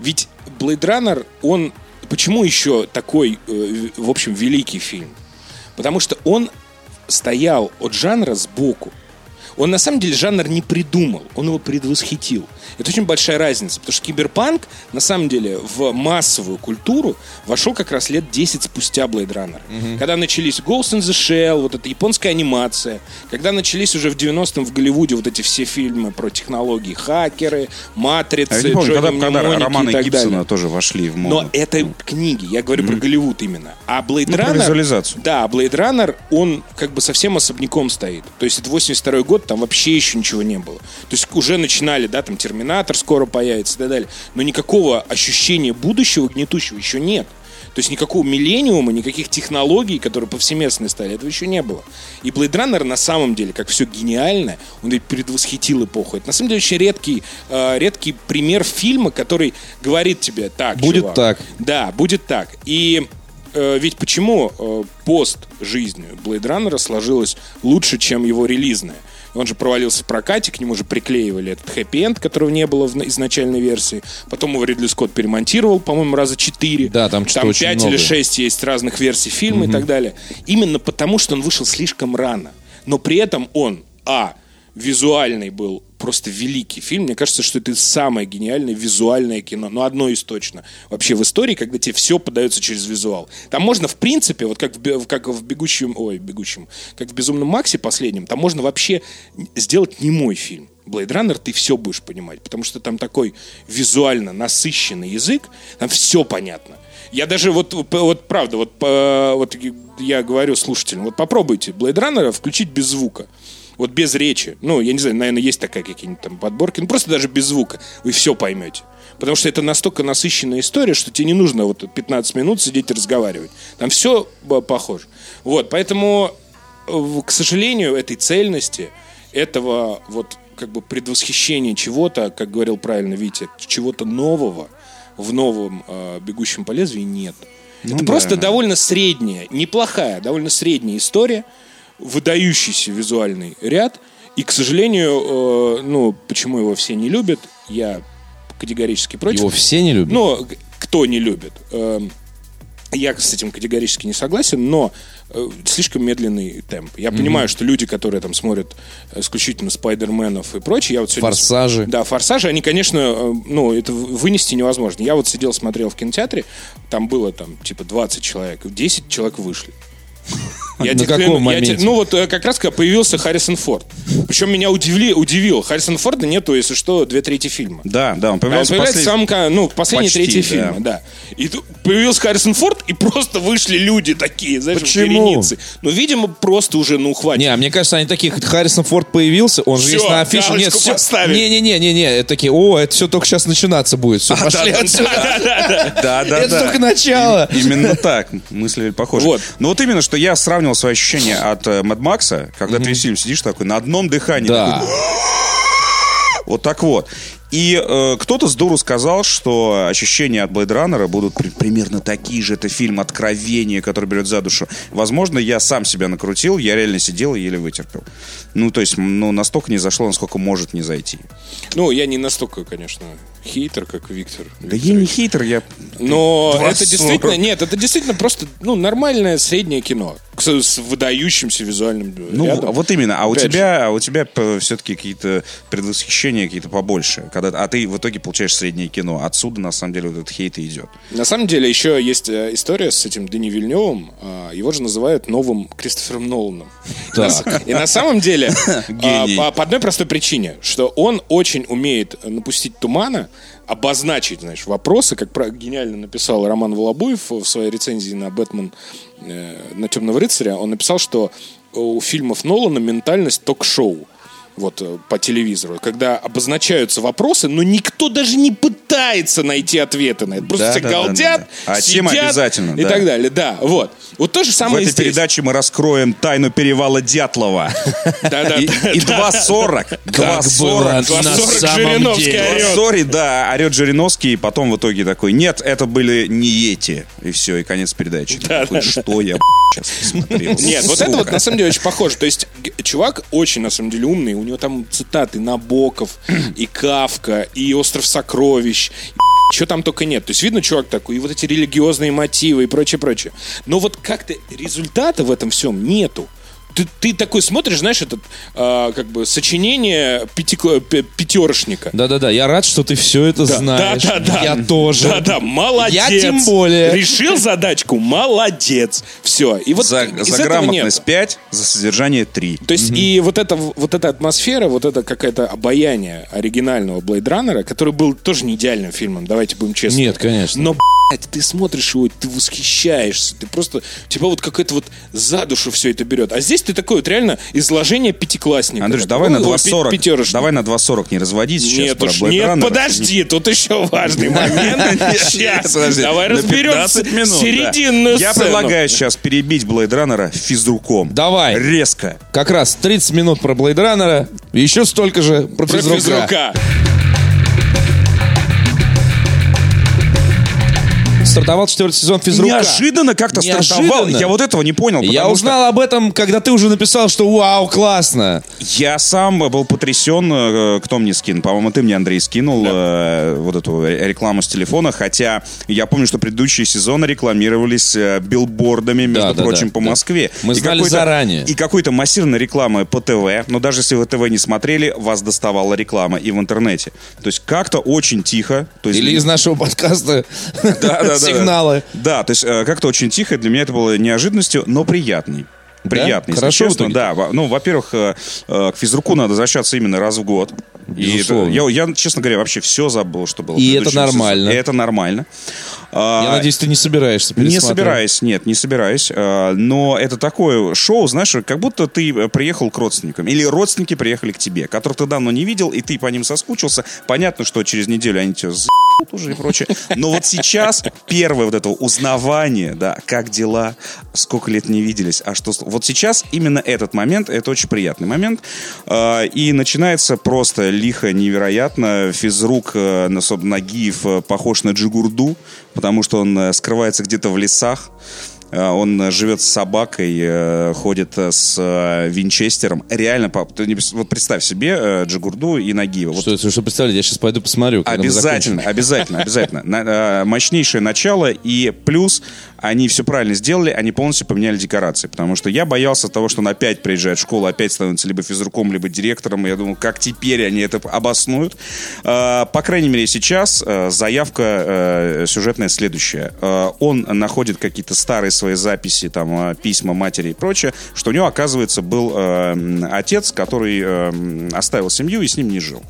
ведь Blade Runner, он... Почему еще такой, э, в общем, великий фильм? Потому что он стоял от жанра сбоку. Он на самом деле жанр не придумал, он его предвосхитил. Это очень большая разница, потому что киберпанк на самом деле в массовую культуру вошел как раз лет 10 спустя Blade Runner. Когда начались Ghost in the Shell, вот эта японская анимация, когда начались уже в 90-м в Голливуде вот эти все фильмы про технологии, хакеры, матрицы, А я не помню, когда, когда романы и так Гибсона далее. тоже вошли в моду. Но это книги, я говорю про Голливуд именно. А Blade Ну, Runner... визуализацию. Да, Blade Runner, он как бы совсем особняком стоит. То есть это 82 год, там вообще еще ничего не было. То есть уже начинали, да, там Терминатор скоро появится и так далее. Но никакого ощущения будущего гнетущего еще нет. То есть никакого миллениума, никаких технологий, которые повсеместные стали, этого еще не было. И Blade Runner на самом деле, как все гениальное, он ведь предвосхитил эпоху. Это на самом деле очень редкий, э, редкий пример фильма, который говорит тебе так, Будет чувак, так. да, будет так. И э, ведь почему э, пост жизни Blade Runner сложилась лучше, чем его релизная? Он же провалился в прокате, к нему же приклеивали этот хэппи-энд, которого не было в на- изначальной версии. Потом его Ридли Скотт перемонтировал, по-моему, раза четыре. Да, там что-то Там пять или шесть есть разных версий фильма и так далее. Именно потому, что он вышел слишком рано. Но при этом он, а, визуальный был просто великий фильм. Мне кажется, что это самое гениальное визуальное кино. Ну, одно из точно. Вообще в истории, когда тебе все подается через визуал. Там можно, в принципе, вот как в, как в «Бегущем», ой, «Бегущем», как в «Безумном Максе» последнем, там можно вообще сделать немой фильм. Blade Runner ты все будешь понимать, потому что там такой визуально насыщенный язык, там все понятно. Я даже вот, вот правда, вот, по- вот я говорю слушателям, вот попробуйте Blade Runner включить без звука. Вот без речи. Ну, я не знаю, наверное, есть такая какие-нибудь там подборки. Ну, просто даже без звука. Вы все поймете. Потому что это настолько насыщенная история, что тебе не нужно вот 15 минут сидеть и разговаривать. Там все похоже. Вот, поэтому, э, к сожалению, этой цельности, этого вот как бы предвосхищения чего-то, как говорил правильно Витя, чего-то нового, в новом э, «Бегущем по лезвию» нет. Ну это да. просто довольно средняя, неплохая, довольно средняя история, выдающийся визуальный ряд. И, к сожалению, э, ну, почему его все не любят, я категорически против. Его все не любят? Но г- кто не любит? Эм, Я с этим категорически не согласен, но э, слишком медленный темп. Я понимаю, что люди, которые там смотрят исключительно Спайдерменов и прочее, я вот сегодня... Форсажи. Да, форсажи, они, конечно, э, ну, это вынести невозможно. Я вот сидел, смотрел в кинотеатре, там было там типа 20 человек, 10 человек вышли. *laughs* Я На каком кляну, я моменте? тебе- ну вот э, как раз когда появился Харрисон Форд. Причем меня удивили, удивил. Харрисона Форда нету, если что, две трети фильма. Да, да, он А он появляется, появляется в послед- самом, кон- ну, в последней Почти, трети да. фильма, да. И тут появился Харрисон Форд, и просто вышли люди такие, знаешь, Почему? Ну, видимо, просто уже, ну, хватит. Не, а мне кажется, они такие, Харрисон Форд появился, он же Всё, есть на афише. Нет, все. Не-не-не-не-не, это такие, о, это все только сейчас начинаться будет. Все, *laughs* пошли да, отсюда. Да, да, *laughs* Это да. только начало. Именно так. Мысли похожи. Вот. Но вот именно, что я сравнивал свои ощущения от э, Mad Макса, когда ты весь фильм сидишь такой на одном дыхании. Да. такой, *gasps* Вот так вот. И э, кто-то с дуру сказал, что ощущения от Blade Runner будут при- примерно такие же. Это фильм откровения, который берет за душу. Возможно, я сам себя накрутил, я реально сидел и еле вытерпел. Ну, то есть, ну, настолько не зашло, насколько может не зайти. Ну, я не настолько, конечно, хейтер, как Виктор. Да я не хейтер, я... Но это действительно, нет, это действительно просто, ну, нормальное среднее кино. С, с выдающимся визуальным Ну, рядом. вот именно. А у Опять тебя, а у тебя все-таки какие-то предвосхищения какие-то побольше. Когда, а ты в итоге получаешь среднее кино. Отсюда, на самом деле, вот этот хейт и идет. На самом деле, еще есть э, история с этим Дени Вильневым. А, Его же называют новым Кристофером Ноланом. И на самом деле, *laughs* а, по, одной простой причине, что он очень умеет напустить тумана, обозначить, знаешь, вопросы, как гениально написал Роман Волобуев в своей рецензии на «Бэтмен» э, на «Темного рыцаря». Он написал, что у фильмов Нолана ментальность ток-шоу вот э, по телевизору, когда обозначаются вопросы, но никто даже не пытается найти ответы на это. Просто Да, все да, галдят, да, да. А сидят тема обязательно, и да. так далее. Да, вот. Вот то же В самое этой и здесь. передаче мы раскроем тайну перевала Дятлова. *laughs* Да-да, И да, и да. 2.40. Как было 2.40. на 2.40 самом деле. орет. Сори, да, орет Жириновский, и потом в итоге такой, нет, это были не эти. И все, и конец передачи. Что я сейчас смотрел? Нет, вот это вот на самом деле очень похоже. То есть чувак очень на самом деле умный. Него там цитаты Набоков, и Кавка, и Остров сокровищ. Что там только нет. То есть видно, чувак такой, и вот эти религиозные мотивы и прочее, прочее. Но вот как-то результата в этом всем нету. Ты, ты такой смотришь, знаешь, этот а, как бы сочинение пятикло- пе- пятерошника. Да-да-да, я рад, что ты все это знаешь. Да, да, да. Я тоже. Да, да, молодец. Я тем более. Решил задачку, молодец. Все. И вот За, за грамотность нет. 5, за содержание 3. То есть и вот эта, вот эта атмосфера, вот это какое-то обаяние оригинального Blade Runner, который был тоже не идеальным фильмом, давайте будем честны. Нет, конечно. Но, блядь, ты смотришь его, ты восхищаешься, ты просто, тебя вот какая-то вот за душу все это берет. А здесь ты такой вот реально изложение пятиклассника. Андрюш, давай на «Ой, 2.40. пятерочник». Давай на 2.40 не разводись сейчас Нет, про уж, Blade нет, Runner. подожди, тут еще важный момент. *laughs* Сейчас, давай на разберем 15 минут, да. серединную Я предлагаю сейчас перебить Blade Runner физруком. Давай. Резко. Как раз 30 минут про Блейдраннера, и еще столько же Про физрука. Стартовал четвертый сезон физрука. Неожиданно как-то стартовал. Я вот этого не понял. Я потому что узнал об этом, когда ты уже написал, что вау, классно. Я сам был потрясен, э, кто мне скинул. По-моему, ты мне, Андрей, скинул э, вот эту рекламу с телефона. Хотя я помню, что предыдущие сезоны рекламировались э, билбордами, между Да, да, прочим, да, по да. Москве. Мы И знали заранее. И какой-то массированной рекламы по ТВ. Но даже если вы ТВ не смотрели, вас доставала реклама и в интернете. То есть как-то очень тихо. То есть Или из нашего подкаста Да, да, да, сигналы. Да, то есть э, как-то очень тихо. Для меня это было неожиданностью, но приятный. Приятный, если Хорошо честно. Да, ну, во-первых, э, э, к физруку надо возвращаться именно раз в год. И Безусловно. я, я, честно говоря, вообще все забыл, что было. И это нормально. И это нормально. А, Я надеюсь, ты не собираешься не собираюсь, нет, не собираюсь. А, Но это такое шоу, знаешь, как будто ты э, приехал к родственникам. Или родственники приехали к тебе, которых ты давно не видел, и ты по ним соскучился. Понятно, что через неделю они тебя за***ут уже и прочее. Но вот сейчас первое вот это узнавание, да, как дела, сколько лет не виделись, а что... Вот сейчас именно этот момент, это очень приятный момент. А, И начинается просто лихо невероятно. Физрук э, Насоб Нагиев э, похож на Джигурду, потому что он э, скрывается где-то в лесах. Э, Он э, живет с собакой, э, ходит э, с э, Винчестером. Реально, пап, ты не вот представь себе э, Джигурду и Нагиева. Вот Что, это, что представляете, я сейчас пойду посмотрю. Обязательно, обязательно, обязательно. Э, Мощнейшее начало и плюс они все правильно сделали, они полностью поменяли декорации, потому что я боялся того, что он опять приезжает в школу, опять становится либо физруком, либо директором, и я думал, как теперь они это обоснуют. Э, По крайней мере, сейчас э, заявка э, сюжетная следующая. Он находит какие-то старые свои записи, там, письма матери и прочее, что у него, оказывается, был отец, который оставил семью и с ним не жил.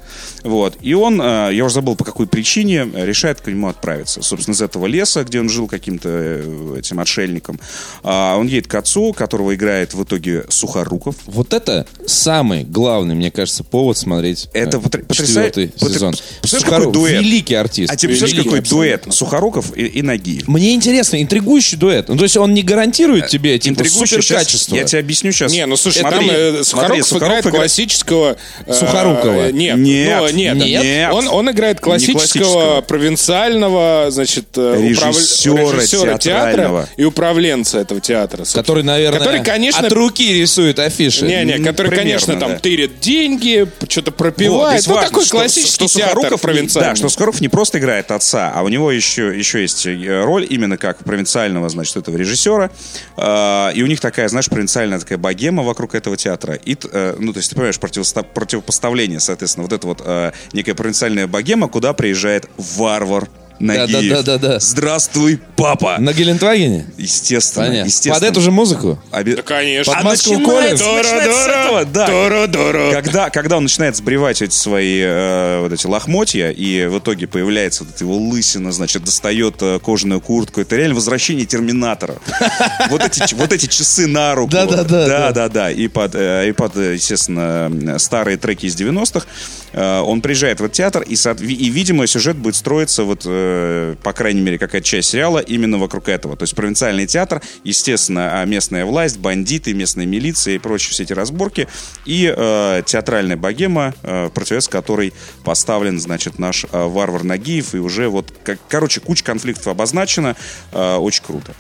Вот. И он, я уже забыл по какой причине, решает к нему отправиться. Собственно, из этого леса, где он жил каким-то э, этим отшельником. А, Он едет к отцу, которого играет в итоге Сухоруков. Вот это самый главный, мне кажется, повод смотреть Это э, потр- потрясает- четвертый потр- сезон. Сухоруков, какой дуэт? Великий артист. А тебе представляешь, какой абсолютно. дуэт Сухоруков и, и Нагиев? Мне интересно, интригующий дуэт. Ну, то есть он не гарантирует тебе типа, супер качество. Я тебе объясню сейчас. Не, ну слушай, Смотри, там э, смотри, Сухоруков, Сухоруков играет классического... э, Сухорукова. Нет, Нет, ну, нет, нет. Он, он играет классического, классического. провинциального, значит, э, Режиссера режиссера театрального. Театра и управленца этого театра. собственно. Который, наверное, Который, конечно, от руки рисует афиши. Не-не, который, примерно, конечно, там да. тырит деньги, что-то Вот, пропивает. здесь ну, важно, такой что- классический что театр Сухоруков, провинциальный. Да, что Сухоруков не просто играет отца, а у него еще, еще есть э, роль именно как провинциального, значит, этого режиссера. Э, И у них такая, знаешь, провинциальная такая богема вокруг этого театра. И, э, ну, то есть, ты понимаешь, противопоставление, соответственно, вот это вот э, некая провинциальная богема, куда приезжает варвар Нагиев. Да-да-да-да-да. Здравствуй, папа! На Гелендвагене? Естественно, Понятно. естественно. Под эту же музыку? Обе- Да, конечно. Под А маску начинается, Колин? начинается с этого, да. Дора-дора. Когда, когда он начинает сбривать эти свои э, вот эти лохмотья, и в итоге появляется вот эта его лысина, значит, достает э, кожаную куртку, это реально возвращение Терминатора. *laughs* Вот эти, вот эти часы на руку. Да-да-да, Да, да. да, да. И под, э, и под, э, естественно, э, старые треки из 90-х. э, Он приезжает в этот театр, и, и, видимо, сюжет будет строиться, вот, э, по крайней мере, какая-то часть сериала именно вокруг этого. То есть провинциальный театр, естественно, а местная власть, бандиты, местная милиция и прочие все эти разборки. И э, театральная богема, э, противовес которой поставлен, значит, наш э, варвар Нагиев. И уже вот, как, короче, куча конфликтов обозначена. Э, очень круто.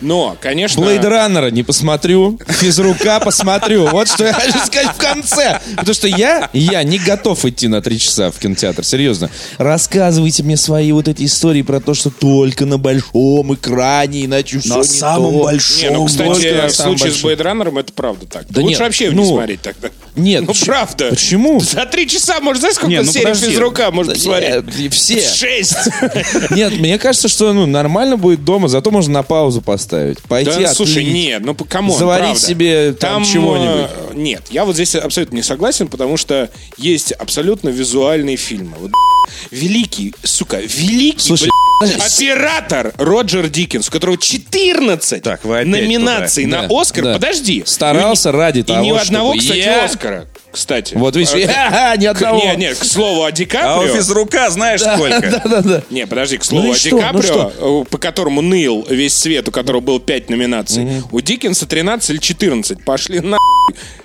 Но, конечно... Блейд Раннера не посмотрю, физрука посмотрю. Вот что я хочу сказать в конце. Потому что я, я не готов идти на три часа в кинотеатр, серьезно. Рассказывайте мне свои вот эти истории про то, что только на большом экране, иначе все не то. Не, ну, кстати, в случае с. Блейд Раннером это правда так. Да Лучше нет, вообще ну, не смотреть тогда. Нет, Ну, правда. Почему? За три часа, может, знаешь, сколько Не, ну, серий физрука можно посмотреть? нет, и все. Шесть. Нет, мне кажется, что ну, нормально будет дома, зато можно на паузу поставить. Пойти Да, слушай, отлить. нет, ну come on, Заварить правда. себе там чего-нибудь. э, Нет, я вот здесь абсолютно не согласен, потому что есть абсолютно визуальные фильмы. Вот, великий, сука, великий Слушай, оператор Роджер Дикинс, у которого 14 Так, вы номинаций туда. на Да, Оскар. да. Подожди. Старался И ни- ради И ни того, одного, чтобы кстати, я- Оскара. Кстати. Вот видишь, Э, ха-ха, ни одного. Нет, нет, к слову о Ди *laughs* А Каприо. физрука знаешь сколько? Да-да-да. Не, подожди, к слову Ну и о что? Ди Ну Каприо, э, по которому ныл весь свет, у которого было 5 номинаций. У Диккенса 13 или 14. Пошли на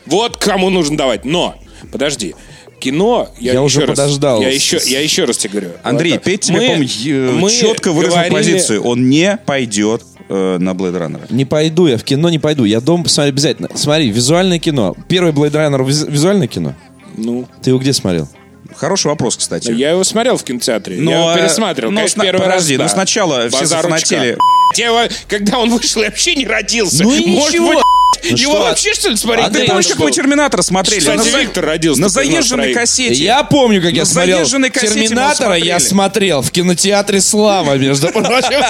Вот кому нужно давать. Но, подожди. Кино, я, Я уже раз, подождал. Я еще, я еще раз тебе говорю. Андрей, Вот, Петь тебе, по-моему, мы четко выразил говорили- позицию. Он не пойдет э, на Blade Runner. Не пойду, я в кино не пойду. Я дома посмотрю обязательно. Смотри, визуальное кино. Первый Blade Runner виз- визуальное кино? Ну, Ты его где смотрел? Хороший вопрос, кстати. я его смотрел в кинотеатре. Но, я его пересматривал, но конечно, сна- первый подожди, раз. ну да. сначала все Базарочка. зафанатели. Я когда он вышел, я вообще не родился. Ну и Может ничего. быть, Ну его что? вообще, что ли, смотреть? А ты Помнишь, как мы? Терминатора смотрели? Кстати, на, за- Виктор родился на заезженной кассете. Я помню, как я На смотрел Терминатора, я смотрел в кинотеатре Слава, между прочим.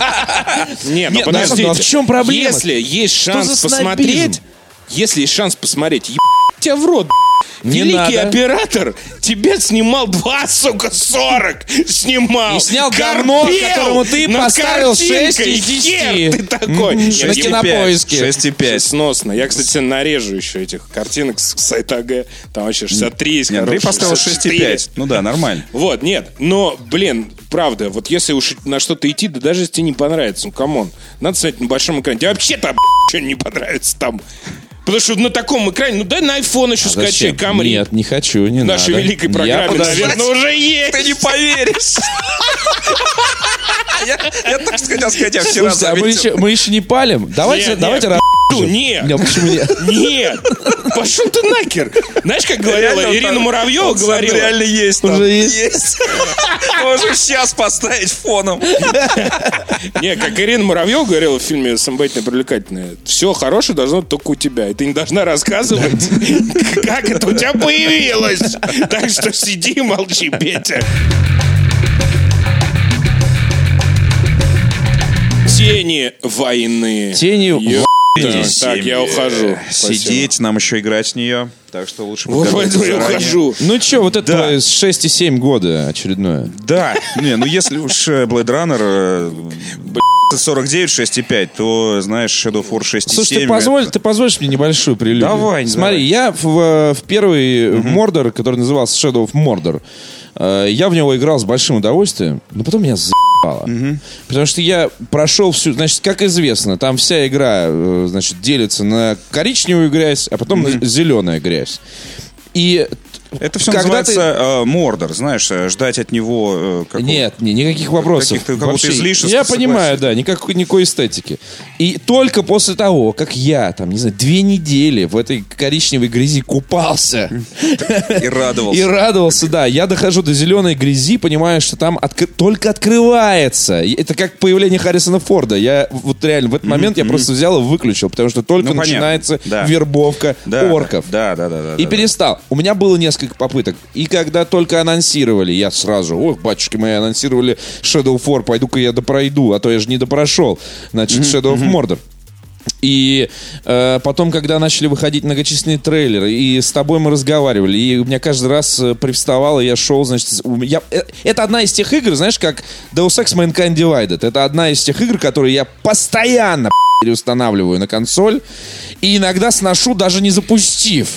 Не, ну Нет, подождите. ну а в чем проблема? Если есть шанс посмотреть, если есть шанс посмотреть, тебя в рот, Не Великий надо. оператор тебе снимал два, сука, 40 снимал. И снял говно, которому ты поставил картинкой. 6 из 10. Хер ты такой. Нет, на кинопоиске. 6,5. Сносно. Я, кстати, нарежу еще этих картинок с сайта АГ. Там вообще 63 есть. Не, Андрей хорошие, поставил 64. 6,5. Ну да, нормально. Вот, нет, но, блин, правда, вот если уж на что-то идти, да даже если тебе не понравится, ну, камон, надо смотреть на большом экране. Тебе вообще там что не понравится там. Потому что на таком экране, ну дай на iPhone еще скачай, Зачем? Камри. Нет, не хочу, не нашей надо. великой Я программе, наверное, уже есть. Ты не поверишь. *laughs* Я так хотел сказать, я вчера Слушайте, а мы заметил. еще, мы еще не палим? Давайте, давайте нет, раз- Нет. Нет, почему нет? *laughs* Нет, пошел ты нахер. Знаешь, как говорила Реально, Ирина там- Муравьева, он говорила, реально есть там. Уже есть? *laughs* Можем сейчас поставить фоном. *laughs* не, как Ирина Муравьева говорила в фильме «Самбайтная привлекательная», все хорошее должно только у тебя, и ты не должна рассказывать, как это у тебя появилось. Так что сиди и молчи, Петя. Тени войны. Тени войны. Так, я ухожу. Спасибо. Сидеть, нам еще играть в нее. Так что лучше Вот поэтому я заранее. ухожу. Ну что, вот это Да. твое 6,7 года очередное. Да, не, ну если уж э, Blade Runner э, 49 6,5, то, знаешь, Shadow of War 6,7. Слушай, ты, позволь, ты позволишь мне небольшую прелюдию? Давай, Смотри, давай. я в, в первый Мордор, который назывался Shadow of Mordor, э, я в него играл с большим удовольствием, но потом меня заебало. Потому что я прошел всю... Значит, как известно, там вся игра, э, значит, делится на коричневую грязь, а потом на зеленая грязь. И Это все когда ты- называется э, Мордор, знаешь, э, ждать от него... э, какого- Нет, не, никаких вопросов. Какого-то Вообще, Я согласен. понимаю, да, никакой, никакой эстетики. И только после того, как я, там, не знаю, две недели в этой коричневой грязи купался И радовался. *laughs* и радовался, да, я дохожу до зеленой грязи, понимаю, что там только открывается. Это как появление Харрисона Форда. Я вот реально в этот момент я просто взял и выключил, потому что только Ну, начинается вербовка орков. Да, да, да. И перестал. У меня было несколько попыток. И когда только анонсировали, я сразу, ох, батюшки мои, анонсировали Shadow of War, пойду-ка я допройду, а то я же не допрошел. Значит, Shadow of Mordor. И э, потом, когда начали выходить многочисленные трейлеры, и с тобой мы разговаривали, и у меня каждый раз э, привставало, я шел, значит, у меня- э, это одна из тех игр, знаешь, как Deus Ex Mankind Divided. Это одна из тех игр, которые я постоянно *laughs* переустанавливаю на консоль, и иногда сношу, даже не запустив.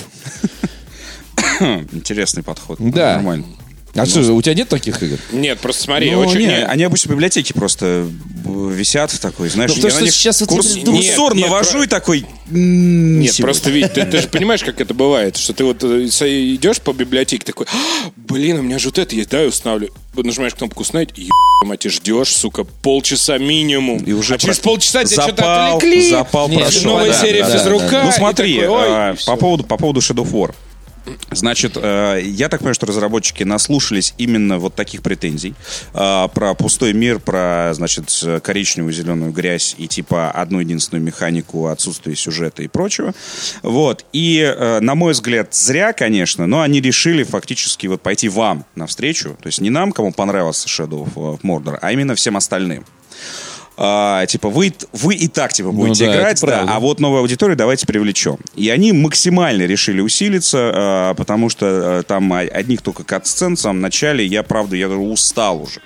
Интересный подход. Да. Нормально. А что же, у тебя нет таких игр? Нет, просто смотри, Ну, очень... не, не- они обычно в библиотеке просто висят такой, знаешь, Ну, я потому на что них сейчас вот курс, эти- курсор Нет, нет, навожу про- и такой... Нет, сегодня. просто ведь ты, ты же понимаешь, как это бывает, что ты вот э, идешь по библиотеке такой, «А, блин, у меня же вот это есть, да, я устанавливаю. Вот Нажимаешь кнопку установить, и мать, и ждешь, сука, полчаса минимум. И уже а через полчаса тебя что-то запал, отвлекли. запал Нет, прошел. новая да, серия да, физрука. да. Ну и смотри, такой, всё. по поводу, по поводу Shadow of War. Значит, э, я так понимаю, что разработчики наслушались именно вот таких претензий э, про пустой мир, про, значит, коричневую, зеленую грязь и типа одну единственную механику, отсутствие сюжета и прочего. Вот. И, э, на мой взгляд, зря, конечно, но они решили фактически вот пойти вам навстречу. То есть не нам, кому понравился Shadow of Mordor, а именно всем остальным. А, типа, вы, вы и так типа будете да, играть, да, правда. а вот новую аудиторию давайте привлечем. И они максимально решили усилиться, а, потому что а, там одних только кат-сцен в самом начале, я, правда, я устал уже.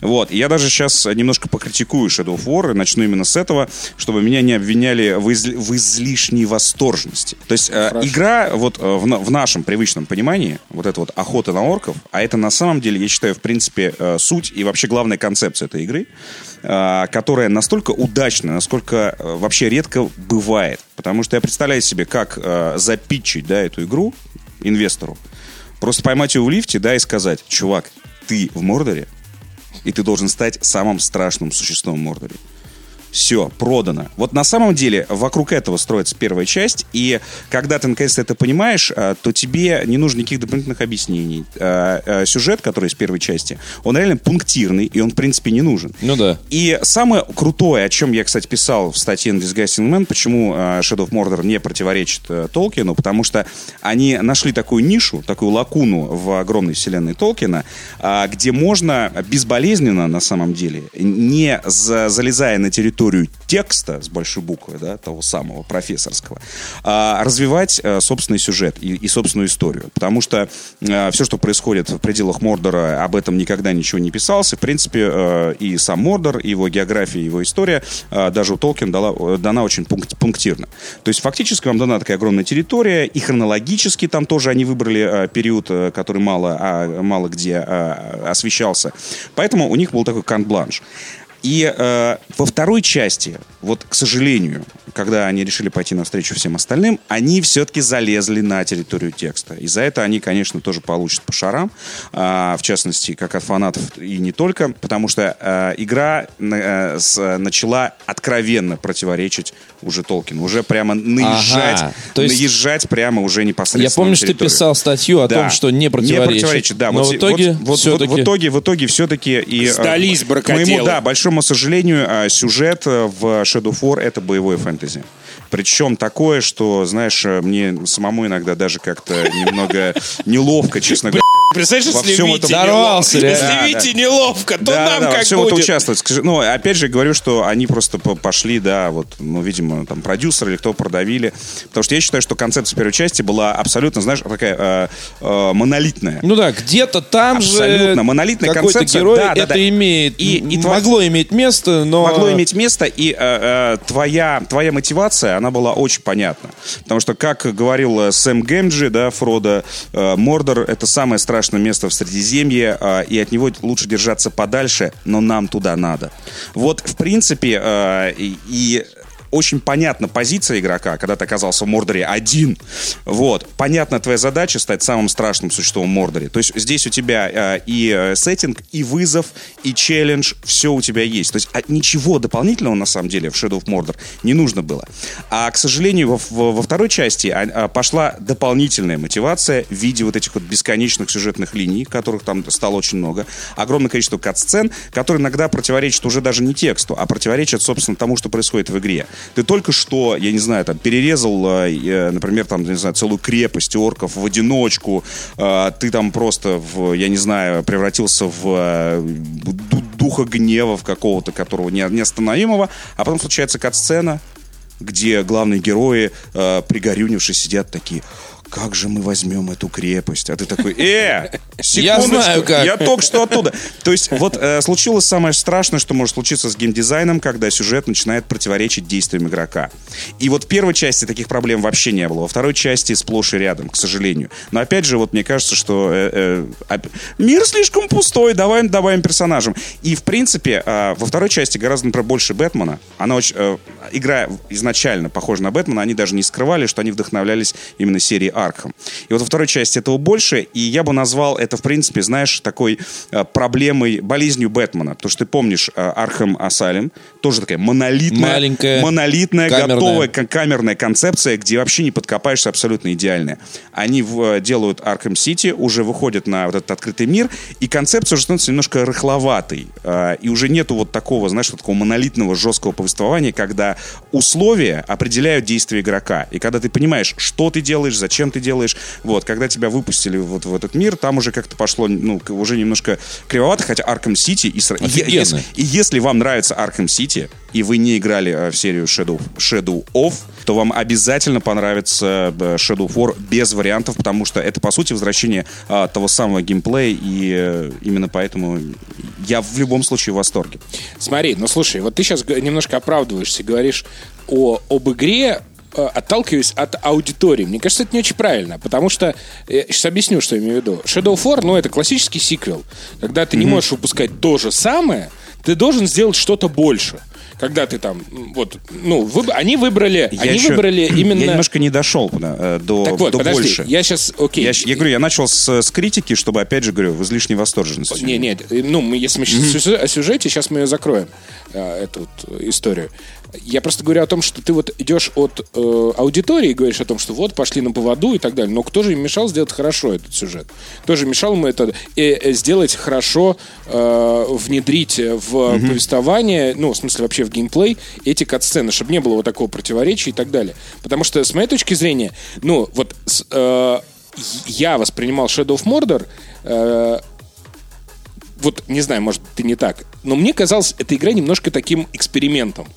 Вот, и я даже сейчас немножко покритикую Shadow of War, и начну именно с этого, чтобы меня не обвиняли в, изли- в излишней восторженности. То есть э, игра вот э, в, на- в нашем привычном понимании, вот эта вот охота на орков, а это на самом деле, я считаю, в принципе, э, суть и вообще главная концепция этой игры, э, которая настолько удачна, насколько э, вообще редко бывает. Потому что я представляю себе, как э, запитчить да, эту игру инвестору, просто поймать его в лифте, да, и сказать, чувак, ты в Мордоре, и ты должен стать самым страшным существом в Мордоре. Все, продано. Вот на самом деле вокруг этого строится первая часть, и когда ты наконец-то это понимаешь, а, то тебе не нужно никаких дополнительных объяснений. А, а, Сюжет, который из первой части, он реально пунктирный, и он, в принципе, не нужен. Ну да. И самое крутое, о чем я, кстати, писал в статье на Disgusting Man, почему э, Shadow of Mordor не противоречит э, Толкину, потому что они нашли такую нишу, такую лакуну в огромной вселенной Толкина, где можно безболезненно, на самом деле, не за- залезая на территорию текста с большой буквы, да, того самого профессорского, а, развивать э, собственный сюжет и, и собственную историю. Потому что э, все, что происходит в пределах Мордора, об этом никогда ничего не писалось. И, в принципе, э, и сам Мордор, и его география, его история э, даже у Толкина дала, дана очень пункт- пунктирно. То есть, фактически вам дана такая огромная территория, и хронологически там тоже они выбрали э, период, который мало, а, мало где э, освещался. Поэтому у них был такой кант-бланш. И э, во второй части, вот, к сожалению, когда они решили пойти навстречу всем остальным, они все-таки залезли на территорию текста. И за это они, конечно, тоже получат по шарам, а, в частности, как от фанатов и не только, потому что а, игра а, с, начала откровенно противоречить уже Толкину, уже прямо наезжать, ага, то есть наезжать прямо уже непосредственно. Я помню, что ты писал статью о да, том, что не противоречит. Не противоречит, да. Но вот, в итоге вот, вот, в итоге, в итоге все-таки и сдались к моему, да, большому сожалению, сюжет в Shadow 4 это боевой фэнтези фэнтези. Причем такое, что, знаешь, мне самому иногда даже как-то немного неловко, честно говоря. Представляешь, если всем Вите неловко, если Вите неловко, то да, нам да, как всем будет. это участвовать. Скажи, ну, опять же, говорю, что они просто пошли, да, вот, ну, видимо, там, продюсер или кто продавили. Потому что я считаю, что концепция первой части была абсолютно, знаешь, такая э, э, монолитная. Ну да, где-то там абсолютно. же Абсолютно, монолитная какой-то концепция. герой да, да, это да. имеет, и, и могло твой... иметь место, но... Могло иметь место, и э, э, твоя, твоя мотивация, она была очень понятна. Потому что, как говорил э, Сэм Гэмджи, да, Фродо, э, Мордор — это самое страшное место в Средиземье, э, и от него лучше держаться подальше, но нам туда надо. Вот, в принципе, и, и очень понятна позиция игрока, когда ты оказался в Мордоре один. Вот. Понятна твоя задача стать самым страшным существом в Мордоре. То есть здесь у тебя э, и э, сеттинг, и вызов, и челлендж, все у тебя есть. То есть а, ничего дополнительного, на самом деле, в Shadow of Mordor не нужно было. А, к сожалению, во, во, во второй части а, а, пошла дополнительная мотивация в виде вот этих вот бесконечных сюжетных линий, которых там стало очень много. Огромное количество кат-сцен, которые иногда противоречат уже даже не тексту, а противоречат, собственно, тому, что происходит в игре. Ты только что, я не знаю, там, перерезал, э, например, там, не знаю, целую крепость орков в одиночку, э, ты там просто, в, я не знаю, превратился в э, духа гнева в какого-то, которого не, неостановимого, а потом случается кат-сцена, где главные герои, э, пригорюнившись, сидят такие как же мы возьмем эту крепость? А ты такой, э, *laughs* я знаю как. Я только что оттуда. То есть вот э, *laughs* случилось самое страшное, что может случиться с геймдизайном, когда сюжет начинает противоречить действиям игрока. И вот в первой части таких проблем вообще не было. Во второй части сплошь и рядом, к сожалению. Но опять же, вот мне кажется, что э, э, мир слишком пустой, давай добавим персонажам. И в принципе, э, во второй части гораздо, например, больше Бэтмена. Она очень, э, игра изначально похожа на Бэтмена, они даже не скрывали, что они вдохновлялись именно серией Аркхам. И вот во второй части этого больше, и я бы назвал это, в принципе, знаешь, такой э, проблемой, болезнью Бэтмена. Потому что ты помнишь э, Arkham Asylum, тоже такая монолитная, Маленькая, монолитная камерная. готовая камерная концепция, где вообще не подкопаешься абсолютно идеальная. Они в, делают Arkham City, уже выходят на вот этот открытый мир, и концепция уже становится немножко рыхловатой. Э, и уже нету вот такого, знаешь, вот такого монолитного жесткого повествования, когда условия определяют действия игрока. И когда ты понимаешь, что ты делаешь, зачем зачем ты делаешь. Вот, когда тебя выпустили вот в этот мир, там уже как-то пошло, ну, уже немножко кривовато, хотя Arkham City и, и, если, и если вам нравится Arkham City, и вы не играли э, в серию Shadow, Shadow of, то вам обязательно понравится э, Shadow 4 без вариантов, потому что это, по сути, возвращение а, того самого геймплея, и а, именно поэтому я в любом случае в восторге. Смотри, ну слушай, вот ты сейчас немножко оправдываешься, говоришь о, об игре, отталкиваюсь от аудитории. Мне кажется, это не очень правильно, потому что, я сейчас объясню, что я имею в виду. Shadow of War, ну, это классический сиквел. Когда ты mm-hmm. не можешь выпускать то же самое, ты должен сделать что-то больше когда ты там, вот, ну, вы, они выбрали, я они еще, выбрали именно... Я немножко не дошел э, до, так вот, до подожди, больше. я сейчас, окей. Я, я говорю, я начал с, с критики, чтобы, опять же, говорю, в излишней восторженности. Не, нет, ну, мы, если мы сейчас mm-hmm. о сюжете, сейчас мы ее закроем, э, эту вот историю. Я просто говорю о том, что ты вот идешь от э, аудитории и говоришь о том, что вот пошли на поводу и так далее. Но кто же им мешал сделать хорошо этот сюжет? Кто же мешал ему это э, э, сделать хорошо, э, внедрить в mm-hmm. повествование, ну, в смысле вообще в геймплей эти кат-сцены, чтобы не было вот такого противоречия и так далее. Потому что, с моей точки зрения, ну, вот э, я воспринимал Shadow of Mordor э, вот, не знаю, может, ты не так, но мне казалось эта игра немножко таким экспериментом.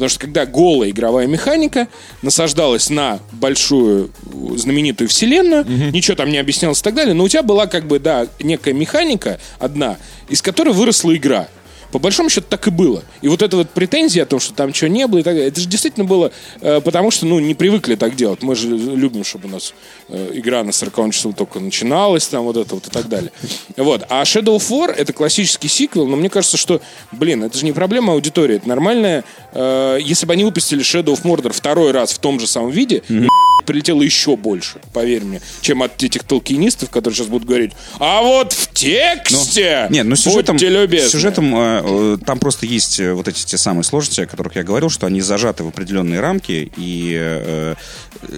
Потому что когда голая игровая механика насаждалась на большую знаменитую вселенную, угу. ничего там не объяснялось и так далее, но у тебя была как бы, да, некая механика одна, из которой выросла игра. По большому счету так и было. И вот эта вот претензия о том, что там чего не было и так далее, это же действительно было э, потому, что, ну, не привыкли так делать. Мы же любим, чтобы у нас э, игра на 40 часу только начиналась, там вот это вот и так далее. Вот. А Shadow of War это классический сиквел, но мне кажется, что, блин, это же не проблема аудитории, это нормальная. Э, если бы они выпустили Shadow of Mordor второй раз в том же самом виде, mm-hmm прилетело еще больше, поверь мне, чем от этих толкинистов, которые сейчас будут говорить, а вот в тексте ну, нет, ну, сюжетом, будьте любезны. Сюжетом э, э, там просто есть э, вот эти те самые сложности, о которых я говорил, что они зажаты в определенные рамки, и э,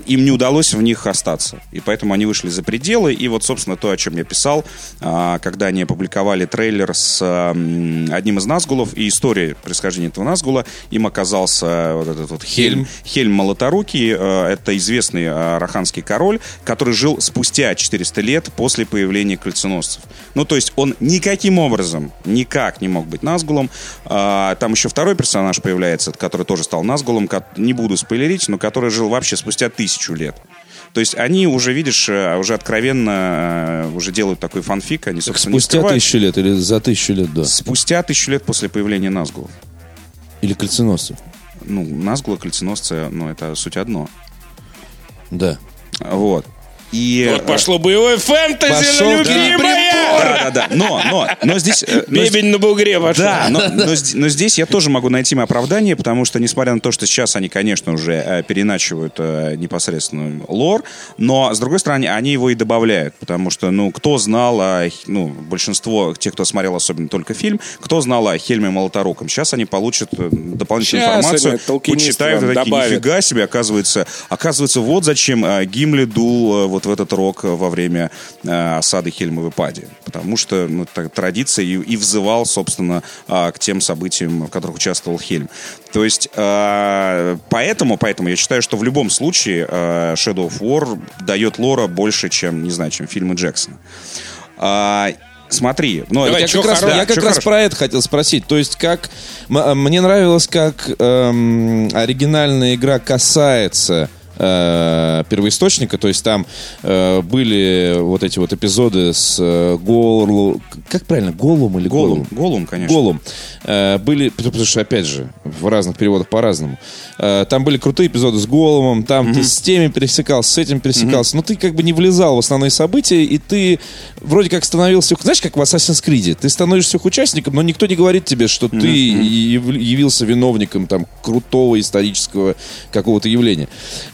им не удалось в них остаться. И поэтому они вышли за пределы, и вот, собственно, то, о чем я писал, э, когда они опубликовали трейлер с э, одним из Назгулов, и история происхождения этого Назгула, им оказался вот этот вот Хельм, Хельм Молоторукий, э, это известный известный араханский король, который жил спустя 400 лет после появления кольценосцев. Ну, то есть он никаким образом, никак не мог быть Назгулом. А, там еще второй персонаж появляется, который тоже стал Назгулом, не буду спойлерить, но который жил вообще спустя тысячу лет. То есть они уже, видишь, э, уже откровенно э, уже делают такой фанфик. Они, собственно, Спустя тысячу лет или за тысячу лет до? Спустя тысячу лет после появления Назгулов. Или кольценосцев? Ну, Назгула, кольценосцы, ну, это суть одно. Да. Вот. И, вот пошло боевое фэнтези, пошел, ну, любимая! Да, да, да. Но, но, но здесь... Бебень но, на бугре пошел. Да, но, но, но здесь я тоже могу найти оправдание, потому что, несмотря на то, что сейчас они, конечно, уже э, переначивают э, непосредственно лор, но, с другой стороны, они его и добавляют, потому что, ну, кто знал, о, ну, большинство, тех, кто смотрел особенно только фильм, кто знал о Хельме Молоторуком. Сейчас они получат э, дополнительную сейчас информацию, почитают, такие, добавят. нифига себе, оказывается, оказывается, вот зачем Гимли дул вот в этот рок во время э, осады Хельмовой Пади. Потому что ну, традиция и, и взывал, собственно, э, к тем событиям, в которых участвовал Хельм. То есть, э, поэтому, поэтому я считаю, что в любом случае э, Shadow of War дает лора больше, чем, не знаю, чем фильмы Джексона. Смотри, ну, Давай, я как, раз, да, я как раз про это хотел спросить. То есть, как мне нравилось, как эм, оригинальная игра касается э, первоисточника, то есть там э, были вот эти вот эпизоды с э, Голу, как правильно, Голум или Голум? Голум, конечно. Голум. Э, были, потому что, опять же, в разных переводах по-разному. Э, там были крутые эпизоды с Голумом, там mm-hmm. ты с теми пересекался, с этим пересекался, mm-hmm. но ты как бы не влезал в основные события, и ты вроде как становился, знаешь, как в Assassin's Creed, ты становишься участником, но никто не говорит тебе, что ты явился виновником там крутого исторического какого-то явления.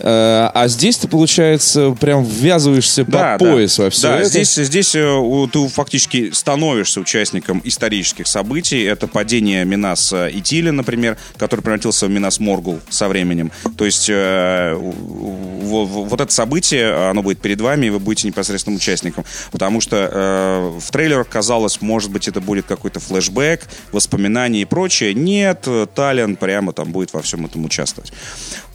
Э, а здесь ты, получается, прям ввязываешься да, по пояс да. во все да, это. здесь, здесь э, ты фактически становишься участником исторических событий. Это падение Минас Итиля, например, который превратился в Минас Моргул со временем. То есть э, вот это событие, оно будет перед вами, и вы будете непосредственным участником. Потому что в трейлерах казалось, может быть, это будет какой-то флешбэк, воспоминания и прочее. Нет, Таллин прямо там будет во всем этом участвовать.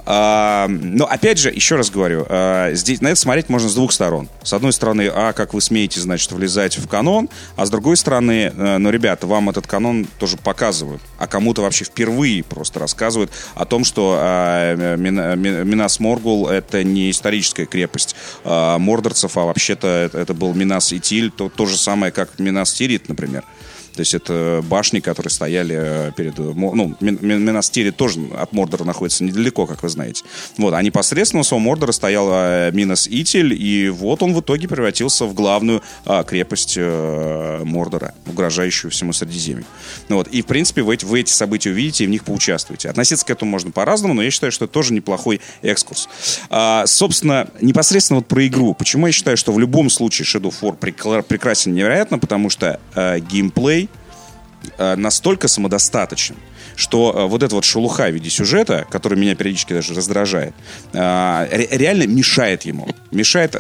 Но опять же, еще раз говорю, а, здесь на это смотреть можно с двух сторон. С одной стороны, а как вы смеете, значит, влезать в канон, а с другой стороны, а, ну, ребята, вам этот канон тоже показывают, а кому-то вообще впервые просто рассказывают о том, что а, Минас Моргул это не историческая крепость мордорцев, а вообще-то это был Минас Итиль, то, то же самое, как Минас Тирит, например. То есть это башни, которые стояли э, перед... Э, ну, Минастири тоже от Мордора находится недалеко, как вы знаете. Вот, а непосредственно у самого Мордора стоял э, Минас Итиль, и вот он в итоге превратился в главную а, крепость а, Мордора, угрожающую всему Средиземью. Ну, вот, и, в принципе, вы вы эти события увидите и в них поучаствуете. Относиться к этому можно по-разному, но я считаю, что это тоже неплохой экскурс. А, собственно, непосредственно вот про игру. Почему я считаю, что в любом случае Shadow of War прекрасен невероятно? Потому что э, геймплей Э, настолько самодостаточен, что э, вот эта вот шелуха в виде сюжета, который меня периодически даже раздражает, э, реально мешает ему. Мешает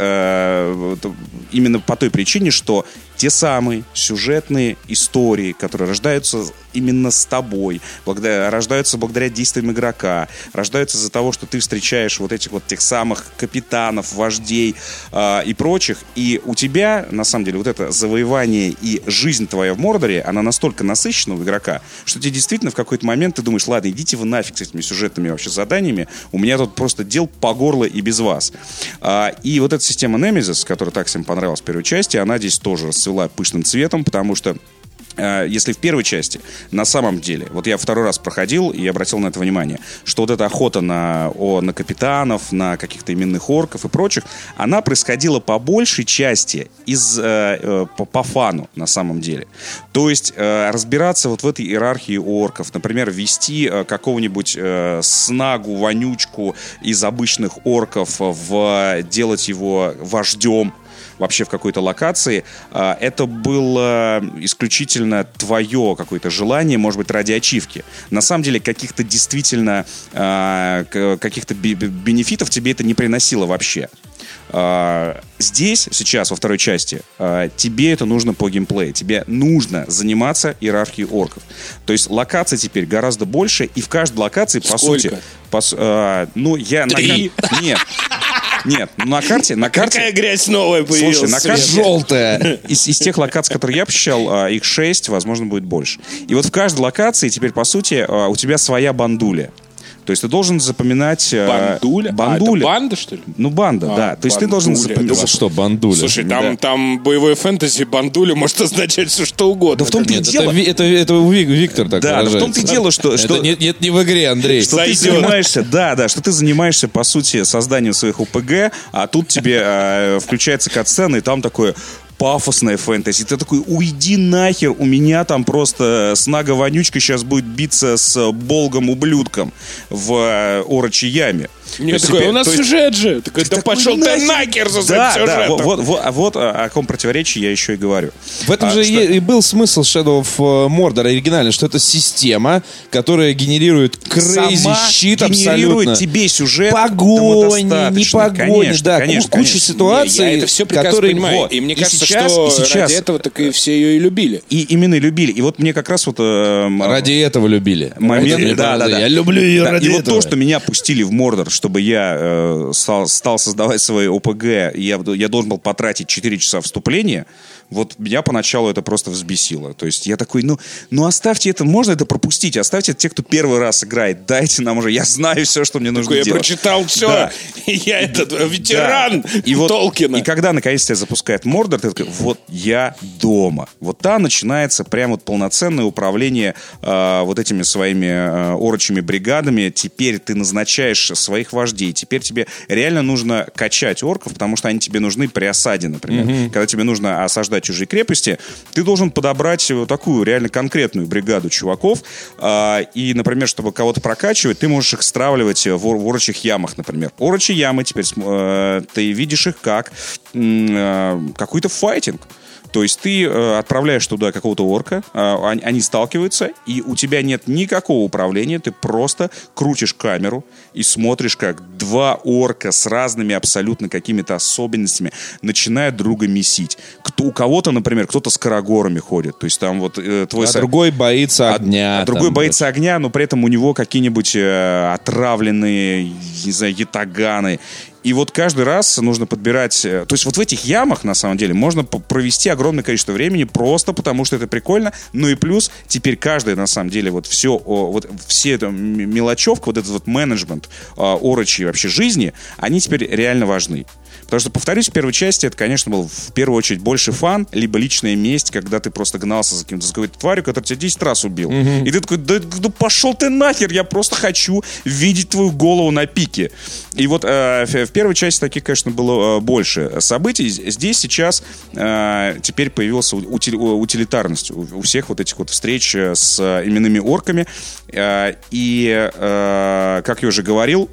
именно по той причине, что те самые сюжетные истории, которые рождаются именно с тобой, благодаря, рождаются благодаря действиям игрока, рождаются из-за того, что ты встречаешь вот этих вот тех самых капитанов, вождей э, и прочих, и у тебя, на самом деле, вот это завоевание и жизнь твоя в Мордоре, она настолько насыщена у игрока, что тебе действительно в какой-то момент ты думаешь, ладно, идите вы нафиг с этими сюжетными вообще заданиями, у меня тут просто дел по горло и без вас. А, и вот эта система Nemesis, которая так всем понравилась в первой части, она здесь тоже расцвела пышным цветом, потому что э, если в первой части, на самом деле, вот я второй раз проходил и обратил на это внимание, что вот эта охота на, о, на капитанов, на каких-то именных орков и прочих, она происходила по большей части из, э, э, по, по фану, на самом деле. То есть э, разбираться вот в этой иерархии орков, например, вести э, какого-нибудь э, снагу, вонючку из обычных орков, в, делать его вождем, вообще в какой-то локации, а, это было исключительно твое какое-то желание, может быть, ради ачивки. На самом деле, каких-то действительно а, каких-то бенефитов тебе это не приносило вообще. А, здесь, сейчас, во второй части, тебе это нужно по геймплею. Тебе нужно заниматься иерархией орков. То есть локаций теперь гораздо больше, и в каждой локации, по Сколько? сути... По, ну, я... Три. На, нет. Нет, на карте, на карте... Какая грязь новая появилась? Слушай, на карте... Желтая. Из, из тех локаций, которые я посещал, а, их 6, возможно, будет больше. И вот в каждой локации теперь, по сути, а, у тебя своя бандуля. То есть ты должен запоминать... э, Бандуля? Бандуля. А, это банда, что ли? Ну, банда, А, да. То есть ты должен бандуля. запоминать... За что, бандуля? Слушай, там, Да. там боевое фэнтези, бандуля может *laughs* означать все что угодно. Да в том-то и дело... это, это, это Ви- Виктор так Да, да в том-то и дело, что... что... Это нет, нет, не в игре, Андрей. что ты Сойдет. занимаешься, да, да, что ты занимаешься, по сути, созданием своих ОПГ, а тут тебе э, включается катсцена, и там такое пафосное фэнтези. Ты такой, уйди нахер, у меня там просто снага-вонючка сейчас будет биться с болгом-ублюдком в э, орочьей яме. Есть такой, теперь- у нас есть- сюжет же. Такой, да такой, пошел ты нахер. за Да, своим да, сюжетом. вот, вот, а вот о, каком противоречии я еще и говорю. В этом А, же что- и, и был смысл Shadow of э, Mordor оригинально, что это система, которая генерирует crazy shit генерирует абсолютно. тебе сюжет Погони, не погони, Конечно, да, конечно, ку- куча конечно. ситуаций, Я это все прекрасно которые... понимаю. вот. И мне И кажется, сейчас- что и сейчас- ради этого так и все ее и любили. И именно любили. И вот мне как раз вот... э, Ради этого любили. момент, Вот да, да, понравилось. да. Я люблю ее Да, ради И вот этого. то, что меня пустили в Мордор, чтобы я э, стал, создавать свои ОПГ, я, я должен был потратить 4 часа вступления, вот меня поначалу это просто взбесило. То есть я такой, ну, ну оставьте это, можно это пропустить, оставьте это те, кто первый раз играет, дайте нам уже, я знаю все, что мне нужно Такой, я делать. прочитал все, Да. я этот ветеран Да. и вот, Толкина. И когда наконец тебя запускает Мордор, ты такой, вот я дома. Вот там начинается прям вот полноценное управление э, вот этими своими э, орочими бригадами. Теперь ты назначаешь своих вождей. Теперь тебе реально нужно качать орков, потому что они тебе нужны при осаде, например. Когда тебе нужно осаждать чужие крепости, ты должен подобрать вот такую реально конкретную бригаду чуваков. А, и, например, чтобы кого-то прокачивать, ты можешь их стравливать в, ор- в орочих ямах, например. Орочьи ямы теперь э, ты видишь их как э, какой-то файтинг. То есть ты э, отправляешь туда какого-то орка, э, они, они сталкиваются, и у тебя нет никакого управления, ты просто крутишь камеру и смотришь, как два орка с разными абсолютно какими-то особенностями начинают друга месить. Кто, у кого-то, например, кто-то с карагорами ходит, то есть там вот э, твой... А со- другой боится а- огня. а другой там, боится огня, но при этом у него какие-нибудь э, отравленные, не знаю, ятаганы. И вот каждый раз нужно подбирать... э, То есть вот в этих ямах, на самом деле, можно провести огромное количество времени просто потому, что это прикольно. Ну и плюс теперь каждый, на самом деле, вот все, вот все это мелочевка, вот этот вот менеджмент а, орочи вообще жизни, они теперь реально важны. Потому что, повторюсь, в первой части это, конечно, был в первую очередь больше фан, либо личная месть, когда ты просто гнался за, каким-то, за какой-то тварью, которая тебя 10 раз убил. И ты такой, да, да пошел ты нахер, я просто хочу видеть твою голову на пике. И вот э, в первой части таких, конечно, было э, больше событий. Здесь сейчас э, теперь появилась утилитарность у, всех вот этих вот встреч э, с именными орками. И, как я уже говорил,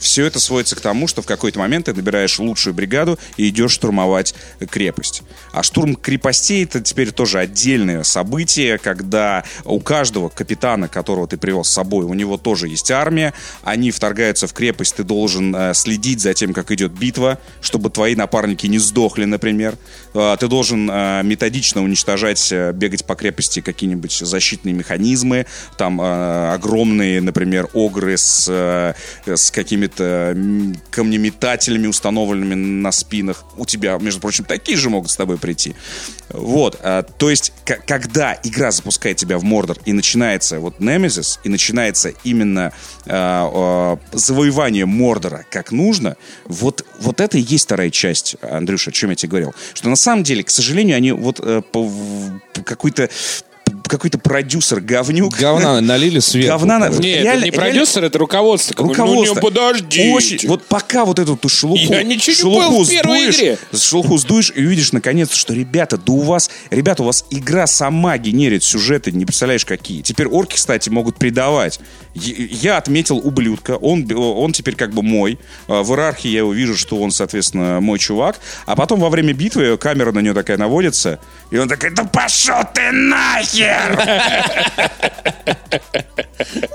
все это сводится к тому, что в какой-то момент ты набираешь лучшую бригаду и идешь штурмовать крепость. А штурм крепостей это теперь тоже отдельное событие, когда у каждого капитана, которого ты привел с собой, у него тоже есть армия, они вторгаются в крепость, ты должен э, следить за тем, как идет битва, чтобы твои напарники не сдохли, например. Э, ты должен э, методично уничтожать, бегать по крепости какие-нибудь защитные механизмы, там огромные, например, огры с, с какими-то перед э, камнеметателями, установленными на спинах. У тебя, между прочим, такие же могут с тобой прийти. Вот. э, то есть, когда игра запускает тебя в Мордор и начинается вот Немезис, и начинается именно э, э, завоевание Мордора как нужно, вот, вот это и есть вторая часть, Андрюша, о чем я тебе говорил. Что на самом деле, к сожалению, они вот э, по- какой-то какой-то продюсер говнюк. Говна налили сверху. Говна на-. Нет, Реально- это не продюсер, это руководство. Руководство. Ну, не, подождите. Очень. Вот пока вот эту, шелуху, Я ничего не шелуху понял в первой сдуешь, игре. шелуху сдуешь и увидишь наконец, что ребята, да у вас, ребята, у вас игра сама генерит сюжеты, не представляешь какие. Теперь орки, кстати, могут предавать. Я отметил ублюдка, он, он теперь как бы мой. А, В иерархии я его вижу, что он, соответственно, мой чувак. А потом во время битвы камера на него такая наводится, и он такой, да пошел ты нахер! Yeah.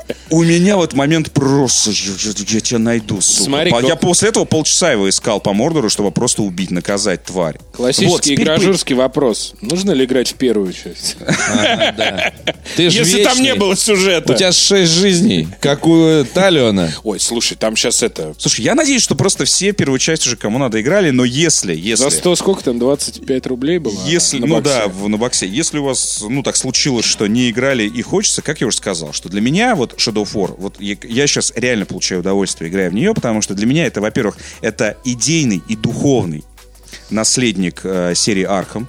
*laughs* У меня вот момент просто, я, я- я тебя найду, сука. Смотри, я после этого полчаса его искал по Мордору, чтобы просто убить, наказать тварь. Вот, Классический теперь гражурский вопрос. Нужно ли играть в первую часть? *laughs* Если там не было сюжета. У тебя шесть жизней, как у Талиона. Ой, слушай, там сейчас это... Слушай, я надеюсь, что просто все первую часть уже кому надо играли, но если, если... За 100 сколько там? 25 рублей было? Если, ну да, на боксе. Если у вас, ну, так случилось, что не играли и хочется, как я уже сказал, что для меня вот Shadow of War, вот я, я сейчас реально получаю удовольствие, играя в нее, потому что для меня это, во-первых, это идейный и духовный наследник э, серии Арkham.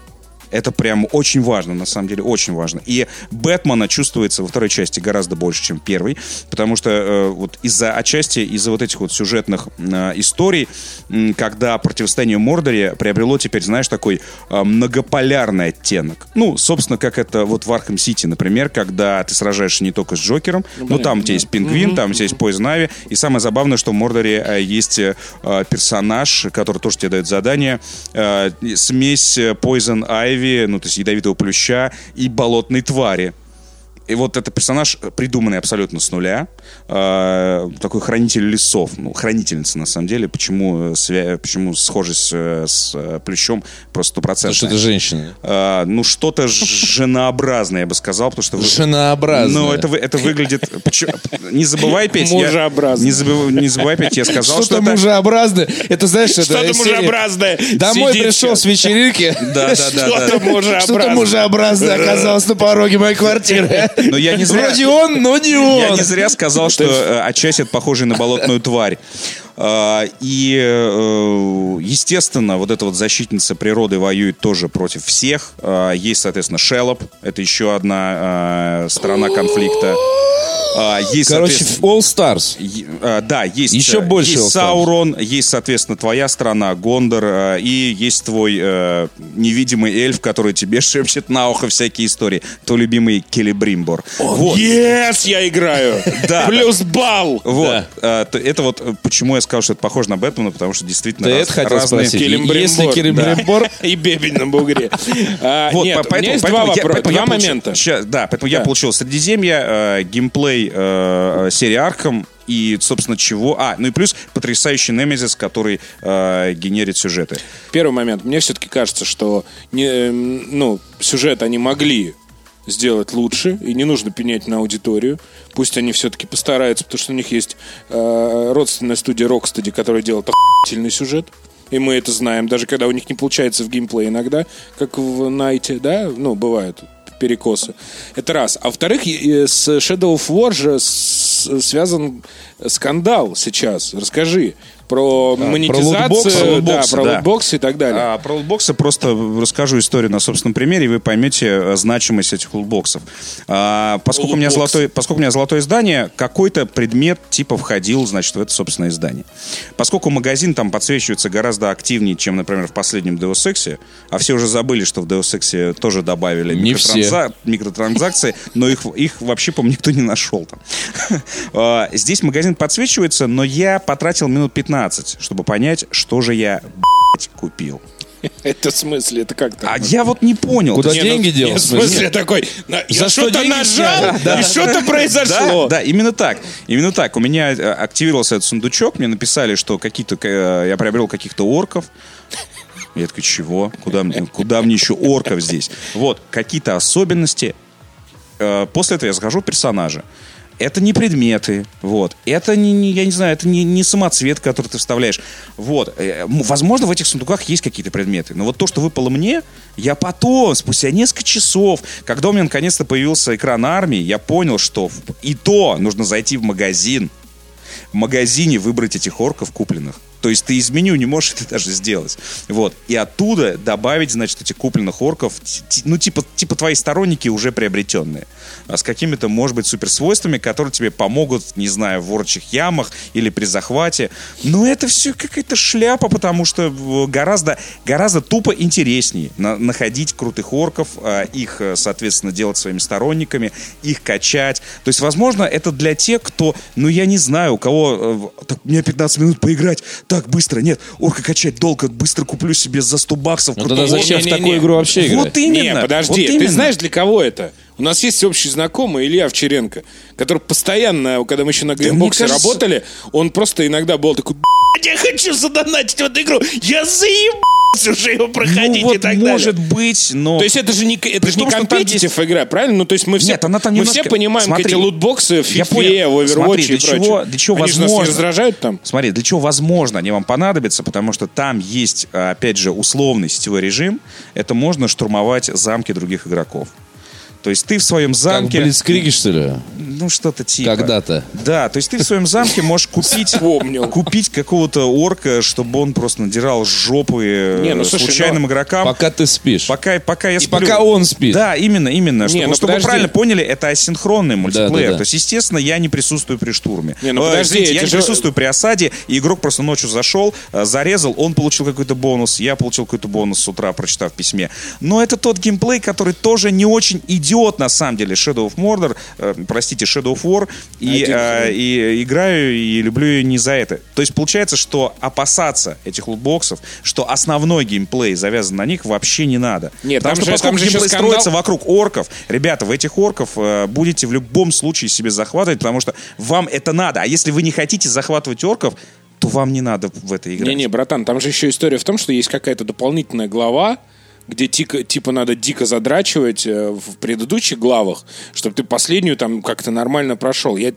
Это прям очень важно, на самом деле, очень важно. И Бэтмена чувствуется во второй части гораздо больше, чем в первой, потому что э, вот из-за отчасти, из-за вот этих вот сюжетных э, историй, м, когда противостояние Мордоре приобрело теперь, знаешь, такой э, многополярный оттенок. Ну, собственно, как это вот в Arkham City, например, когда ты сражаешься не только с Джокером, но там у тебя есть Пингвин, там у тебя есть Poison Ivy, и самое забавное, что в Мордоре э, есть э, персонаж, который тоже тебе дает задание, э, смесь э, Poison Ivy, ну, то есть ядовитого плюща и болотной твари. И вот это персонаж, э, придуманный абсолютно с нуля. Э, такой хранитель лесов. Ну, хранительница, на самом деле. Почему, э, свя- почему схожесть э, с э, плющом просто Потому стопроцентная. что это женщина. Э, ну, что-то женообразное, я бы сказал, потому что... вы- Женообразная. Ну, это, это выглядит... почему- Не забывай, Петь, Мужеобразное. Не забывай, не забывай, Петь, я сказал, что Что-то это... мужеобразное. Это, знаешь, это Что-то мужеобразное. Домой пришел с вечеринки. Да, да, да, да. Что-то мужеобразное. Что-то мужеобразное оказалось на пороге моей квартиры. Но я не зря... Вроде он, но не Я он. не зря сказал, что э, отчасти это похоже на болотную тварь. А, И, э, естественно, вот эта вот защитница природы воюет тоже против всех. А, Есть, соответственно, Шелоп. Это еще одна э, сторона конфликта. А, Есть, Короче, All Stars. А, Да, есть, Еще э, больше есть. Саурон, есть, соответственно, твоя страна, Гондор, и есть твой э, невидимый эльф, который тебе *laughs* шепчет на ухо всякие истории. Твой любимый Келебримбор. Вот. Yes, я играю. Да. Плюс балл. Вот. А, это вот э, почему я сказал, что это похоже на Бэтмена, потому что действительно раз- разные... спросить? Келембримбор. Если Келембримбор... *laughs* И бебень на бугре. А, *laughs* Вот, Нет, по- у меня поэтому, есть поэтому два я- поэтому я два получил- момента. ща- да, поэтому я Да. получил Средиземье, э, геймплей э, серии Архам и, собственно, чего... А, ну и плюс потрясающий Немезис, который э, генерит сюжеты. Первый момент. Мне все-таки кажется, что не, эм, ну, сюжет они могли сделать лучше, и не нужно пенять на аудиторию. Пусть они все-таки постараются, потому что у них есть э, родственная студия Rocksteady, которая делает охуительный сюжет. И мы это знаем, даже когда у них не получается в геймплее иногда, как в Найте, да, ну, бывают перекосы. Это раз. А во-вторых, и с Shadow of War же связан скандал сейчас. Расскажи про монетизацию, лутбоксы, да, про да. лутбоксы и так далее. А, про лутбоксы просто расскажу историю на собственном примере, и вы поймете э, значимость этих лутбоксов. А, поскольку, у меня золотое, поскольку у меня золотое издание, какой-то предмет типа входил, значит, в это собственное издание. Поскольку магазин там подсвечивается гораздо активнее, чем, например, в последнем Deus Ex, а все уже забыли, что в Deus Ex тоже добавили Не микротранза- микротранзакции, но их, их вообще, по-моему, никто не нашел там. *laughs* А, Здесь магазин подсвечивается, но я потратил минут 15, чтобы понять, что же я, блядь, купил. *laughs* Это в смысле? Это как так? А я вот не понял. Куда То есть- деньги нет, делал? в смысле такой, на- я За что что-то нажал? Да. и что-то Да, произошло. да, именно так. Именно так. У меня э, активировался этот сундучок, мне написали, что какие-то э, я приобрел каких-то орков. Я такой, чего? Куда, мне- куда мне еще орков здесь? Вот, какие-то особенности. Э, После этого я захожу в персонажа. Это не предметы, вот. Это не, не я не знаю, это не, не самоцвет, который ты вставляешь. Вот. Э, Возможно, в этих сундуках есть какие-то предметы. Но вот то, что выпало мне, я потом, спустя несколько часов, когда у меня наконец-то появился экран армии, я понял, что и то нужно зайти в магазин, в магазине выбрать этих орков купленных. То есть ты из меню не можешь это даже сделать. Вот. И оттуда добавить, значит, этих купленных орков, ну, типа, типа твои сторонники уже приобретенные. А с какими-то, может быть, суперсвойствами, которые тебе помогут, не знаю, в орчих ямах или при захвате. Но это все какая-то шляпа, потому что э, гораздо, гораздо тупо интереснее на- находить крутых орков, а, их, э, соответственно, делать своими сторонниками, их качать. То есть, возможно, это для тех, кто, ну, я не знаю, у кого... э, Так, у меня 15 минут поиграть. Так, быстро. Нет, орка качать долго. Быстро куплю себе за 100 баксов. Ну тогда зачем в такую игру вообще играть? Вот именно. Не, подожди, вот ты именно. знаешь, для кого это? У нас есть общий знакомый Илья Овчаренко, который постоянно, когда мы еще на мне геймбоксе кажется- работали, он просто иногда был такой, «Блядь, я хочу задонатить в эту игру, я заебался уже его проходить ну, вот и так может далее. быть, но... То есть это же не, это же не competitive игра, правильно? Ну, то есть мы все, Нет, она там мы немножко- все понимаем Смотри, эти лутбоксы в FIFA, в Overwatch Смотри, и для прочее. чего- для чего Они же нас не возможно? раздражают там? Смотри, для чего возможно они вам понадобятся, потому что там есть, а, опять же, условный сетевой режим. Это можно штурмовать замки других игроков. То есть ты в своем Как замке... Блицкриге, что ли? Ну, что-то типа. Когда-то. Да, то есть ты в своем замке можешь купить, *laughs* Вспомнил. купить какого-то орка, чтобы он просто надирал жопы э, Не, ну, слушай, случайным но- игрокам. Пока ты спишь. Пока, пока я И сплю. пока он спит. Да, именно, именно. Чтобы, ну чтобы вы правильно поняли, это асинхронный мультиплеер. да, да. То есть, естественно, я не присутствую при штурме. Не, ну Э, подожди, извините, я не же- присутствую при осаде, и игрок просто ночью зашел, э, зарезал, он получил какой-то бонус, я получил какой-то бонус с утра, прочитав в письме. Но это тот геймплей, который тоже не очень идет, на самом деле, Shadow of Mordor, э, простите, Shadow of War, и, э, и играю, и люблю ее не за это. То есть, получается, что опасаться этих лутбоксов, что основной геймплей завязан на них, вообще не надо. Нет, Потому там что же- поскольку там же геймплей скандал. строится вокруг орков, ребята, в этих орков э, будете в любом случае себе захватывать, потому что вам это надо. А если вы не хотите захватывать орков, то вам не надо в это играть. Не-не, братан, там же еще история в том, что есть какая-то дополнительная глава, где тика- типа надо дико задрачивать э, в предыдущих главах, чтобы ты последнюю там как-то нормально прошел. Я,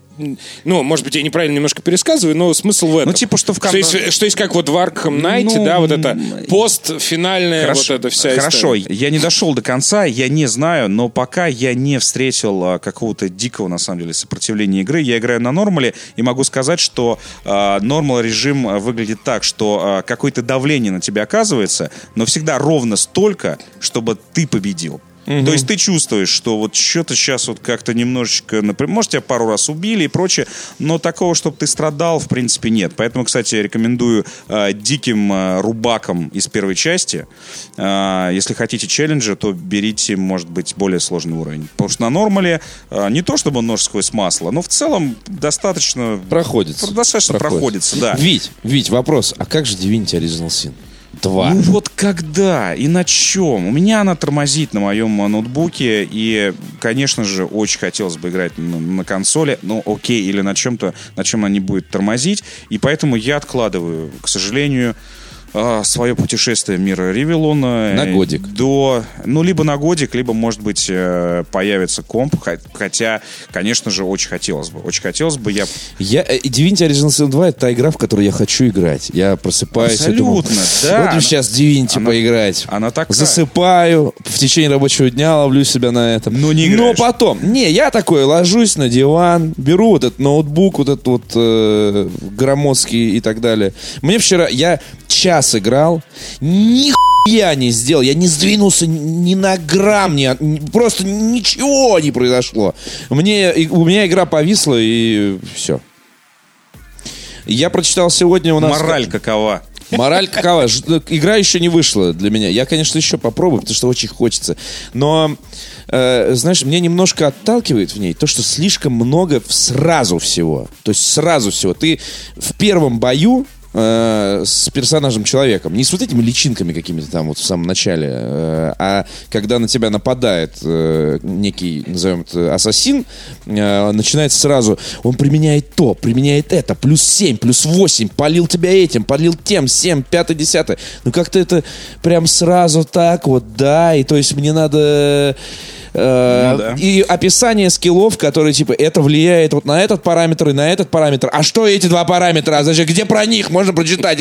ну, может быть, я неправильно немножко пересказываю, но смысл в этом. Ну, типа, что в что, есть, что есть как вот в Arkham Knight, Ну, да, вот это постфинальная вот эта вся хорошо, история. я не дошел до конца, я не знаю, но пока я не встретил а, какого-то дикого, на самом деле, сопротивления игры. Я играю на нормале и могу сказать, что а, нормал режим а, выглядит так, что а, какое-то давление на тебя оказывается, но всегда ровно столько, чтобы ты победил. То есть ты чувствуешь, что вот что-то сейчас вот как-то немножечко, например, может, тебя пару раз убили и прочее, но такого, чтобы ты страдал, в принципе, нет. Поэтому, кстати, я рекомендую э, диким э, рубакам из первой части. Э, если хотите челленджа, то берите, может быть, более сложный уровень. Потому что на нормале э, не то, чтобы нож сквозь масло, но в целом достаточно... Проходится. Достаточно проходится, да. Вить, Вить, вопрос. А как же Divinity Original Sin? Два. Ну вот когда и на чем? У меня она тормозит на моем ноутбуке, и, конечно же, очень хотелось бы играть на, на консоли, но окей, или на чем-то, на чем она не будет тормозить, и поэтому я откладываю, к сожалению, свое путешествие в мир Ревелона. На годик. До, ну, либо на годик, либо, может быть, э, появится комп, хо- хотя, конечно же, очень хотелось бы. Очень хотелось бы, я Я, э, Divinity Original Sin 2 это та игра, в которую я хочу играть. Я просыпаюсь и думаю, Абсолютно, да. Вот Она- сейчас Divinity она- поиграть. она такая. Засыпаю, в течение рабочего дня ловлю себя на этом. Но не Но играешь. потом, не, я такой ложусь на диван, беру вот этот ноутбук, вот этот вот э, громоздкий и так далее. Мне вчера, я час играл, нихуя не сделал, я не сдвинулся ни на грамм, ни, ни- просто ничего не произошло. Мне, у меня игра повисла и все. Я прочитал сегодня у нас... мораль какова. Мораль какова? Э, Игра еще не вышла для меня. Я, конечно, еще попробую, потому что очень хочется. Но, э, знаешь, мне немножко отталкивает в ней то, что слишком много сразу всего. То есть сразу всего. Ты в первом бою э, с персонажем человеком, не с вот этими личинками какими-то там вот в самом начале, э, а когда на тебя нападает э, некий, назовем это, ассасин, начинается сразу, он применяет то, применяет это, плюс 7, плюс 8, полил тебя этим, полил тем, 7, 5, 10. Ну как-то это прям сразу так вот, да, и то есть мне надо э, Ну да. и описание скиллов, которые типа это влияет вот на этот параметр и на этот параметр. А что эти два параметра? А значит, где про них можно прочитать?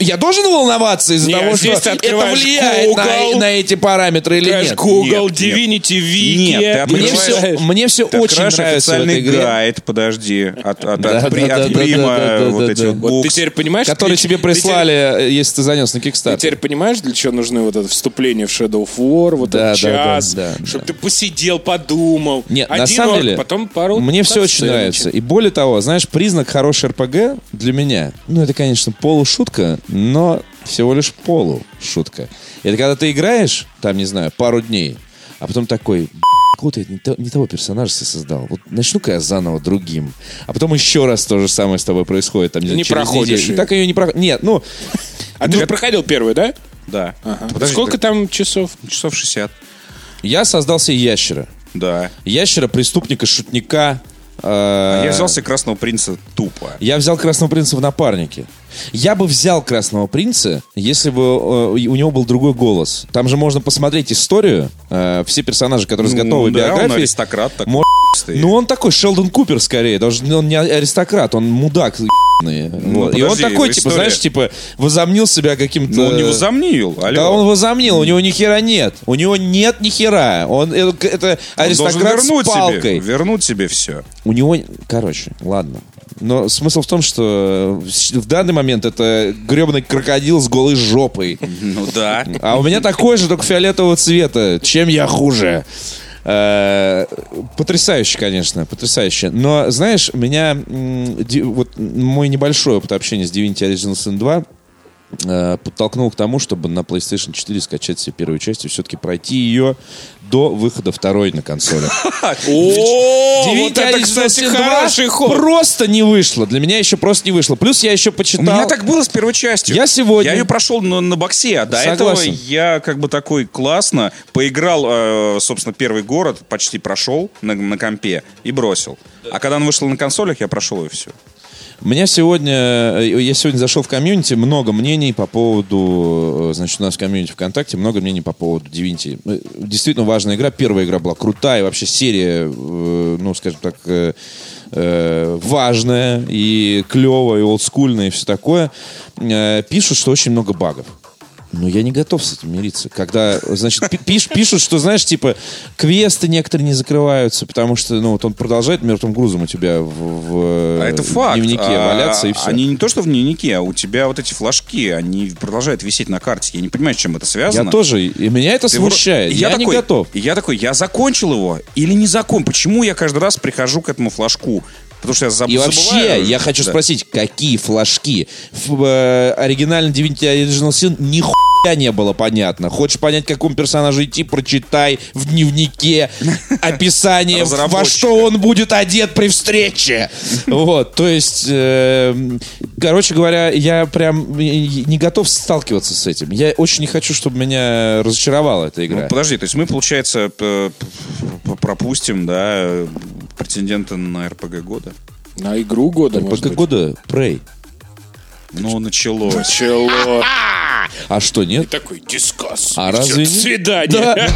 Я должен волноваться из-за того, здесь ты что это влияет на, Google, на эти параметры или нет? Google, Нет, Divinity, Wiki. Нет, ты Мне все, мне все Ты очень нравится в официальный этой игре. гайд, подожди, от, от, Да, от, при- да, от да, прима, да, вот да, эти да. вот ты теперь понимаешь, Который для- тебе ты теперь- прислали, если ты занес на Ты Kickstarter. теперь понимаешь, для чего нужны вот это вступление в Shadow of War, вот Да, этот да, час, да, чтобы да. Ты посидел, подумал. Нет, Один на самом орк, деле, потом пару мне все очень нравится. И более того, знаешь, признак хорошей РПГ для меня, ну, это, конечно, полушутка, но всего лишь полушутка. Это когда ты играешь, там, не знаю, пару дней, а потом такой, какого-то я не, то- не того персонажа себе создал. Вот начну-ка я заново другим. А потом еще раз то же самое с тобой происходит. Там, Не через проходишь неделю. И так ее не проходишь. Нет, ну, А ты же проходил первую, да? Да. Сколько там часов? Часов 60. Я создал себе ящера. Да. Ящера, преступника, шутника. э, Я взял себе Красного Принца тупо. Я взял Красного Принца в напарнике. Я бы взял Красного Принца, если бы э, у него был другой голос. Там же можно посмотреть историю. э, все персонажи, которые с Ну, готовой да, он биографией. аристократ такой. Мо- стоит. Ну, он такой Шелдон Купер скорее. Даже он не аристократ, он мудак. ебаный. Вот. И он такой, типа, история. знаешь, типа, возомнил себя каким-то... Ну, он не возомнил. Алло. Да он возомнил, у него ни хера нет. У него нет ни хера. Он это, это Он аристократ с вернуть палкой. себе, вернуть себе все. У него, короче, ладно. Но смысл в том, что в данный момент это гребаный крокодил с голой жопой. Ну да. А у меня такой же, только фиолетового цвета. Чем я хуже? Э, Потрясающе, конечно, потрясающе. Но, знаешь, меня вот мой небольшой опыт общения с Divinity Original Sin 2 э, подтолкнул к тому, чтобы на PlayStation 4 скачать себе первую часть и все-таки пройти ее до выхода второй на консоли. *laughs* Вот это, кстати, Sin 2 хороший ход. Просто не вышло. Для меня еще просто не вышло. Плюс я еще У почитал... меня так было с первой частью. Я сегодня- Я ее прошел на, боксе, а до этого я как бы такой классно поиграл, э, собственно, первый город, почти прошел на, на компе и бросил. А когда он вышел на консолях, я прошел и все. Меня сегодня, э, я сегодня зашел в комьюнити, много мнений по поводу, э, значит, у нас в комьюнити ВКонтакте, много мнений по поводу Divinity. Э, Действительно важная игра, первая игра была крутая, вообще серия, ну, скажем так, важная и клевая, и олдскульная, и все такое. Пишут, что очень много багов. Но я не готов с этим мириться. Когда, значит, пи- пиш- пишут, что, знаешь, типа, квесты некоторые не закрываются, потому что, ну, вот он продолжает мертвым грузом у тебя в, в, А это факт. дневнике А, валяться и все. Они не то, что в дневнике, а у тебя вот эти флажки, они продолжают висеть на карте. Я не понимаю, с чем это связано. Я тоже, и меня это Ты смущает. Я, не такой, готов. и я такой, я закончил его или не закончил? Почему я каждый раз прихожу к этому флажку? Потому что я заб- И вообще, забываю. я хочу Да. спросить, какие флажки? В э, оригинальном Divinity Original Sin нихуя не было понятно. Хочешь понять, к какому персонажу идти, прочитай в дневнике *laughs* описание, во что он будет одет при встрече. Вот, то есть, э, короче говоря, я прям не готов сталкиваться с этим. Я очень не хочу, чтобы меня разочаровала эта игра. Ну, подожди, то есть мы, получается, пропустим, да, претендента на РПГ года? На игру года, может РПГ быть. года Prey. Ну, началось. Начало. А что, нет? Такой дискас. А разве нет? Свидание. Да.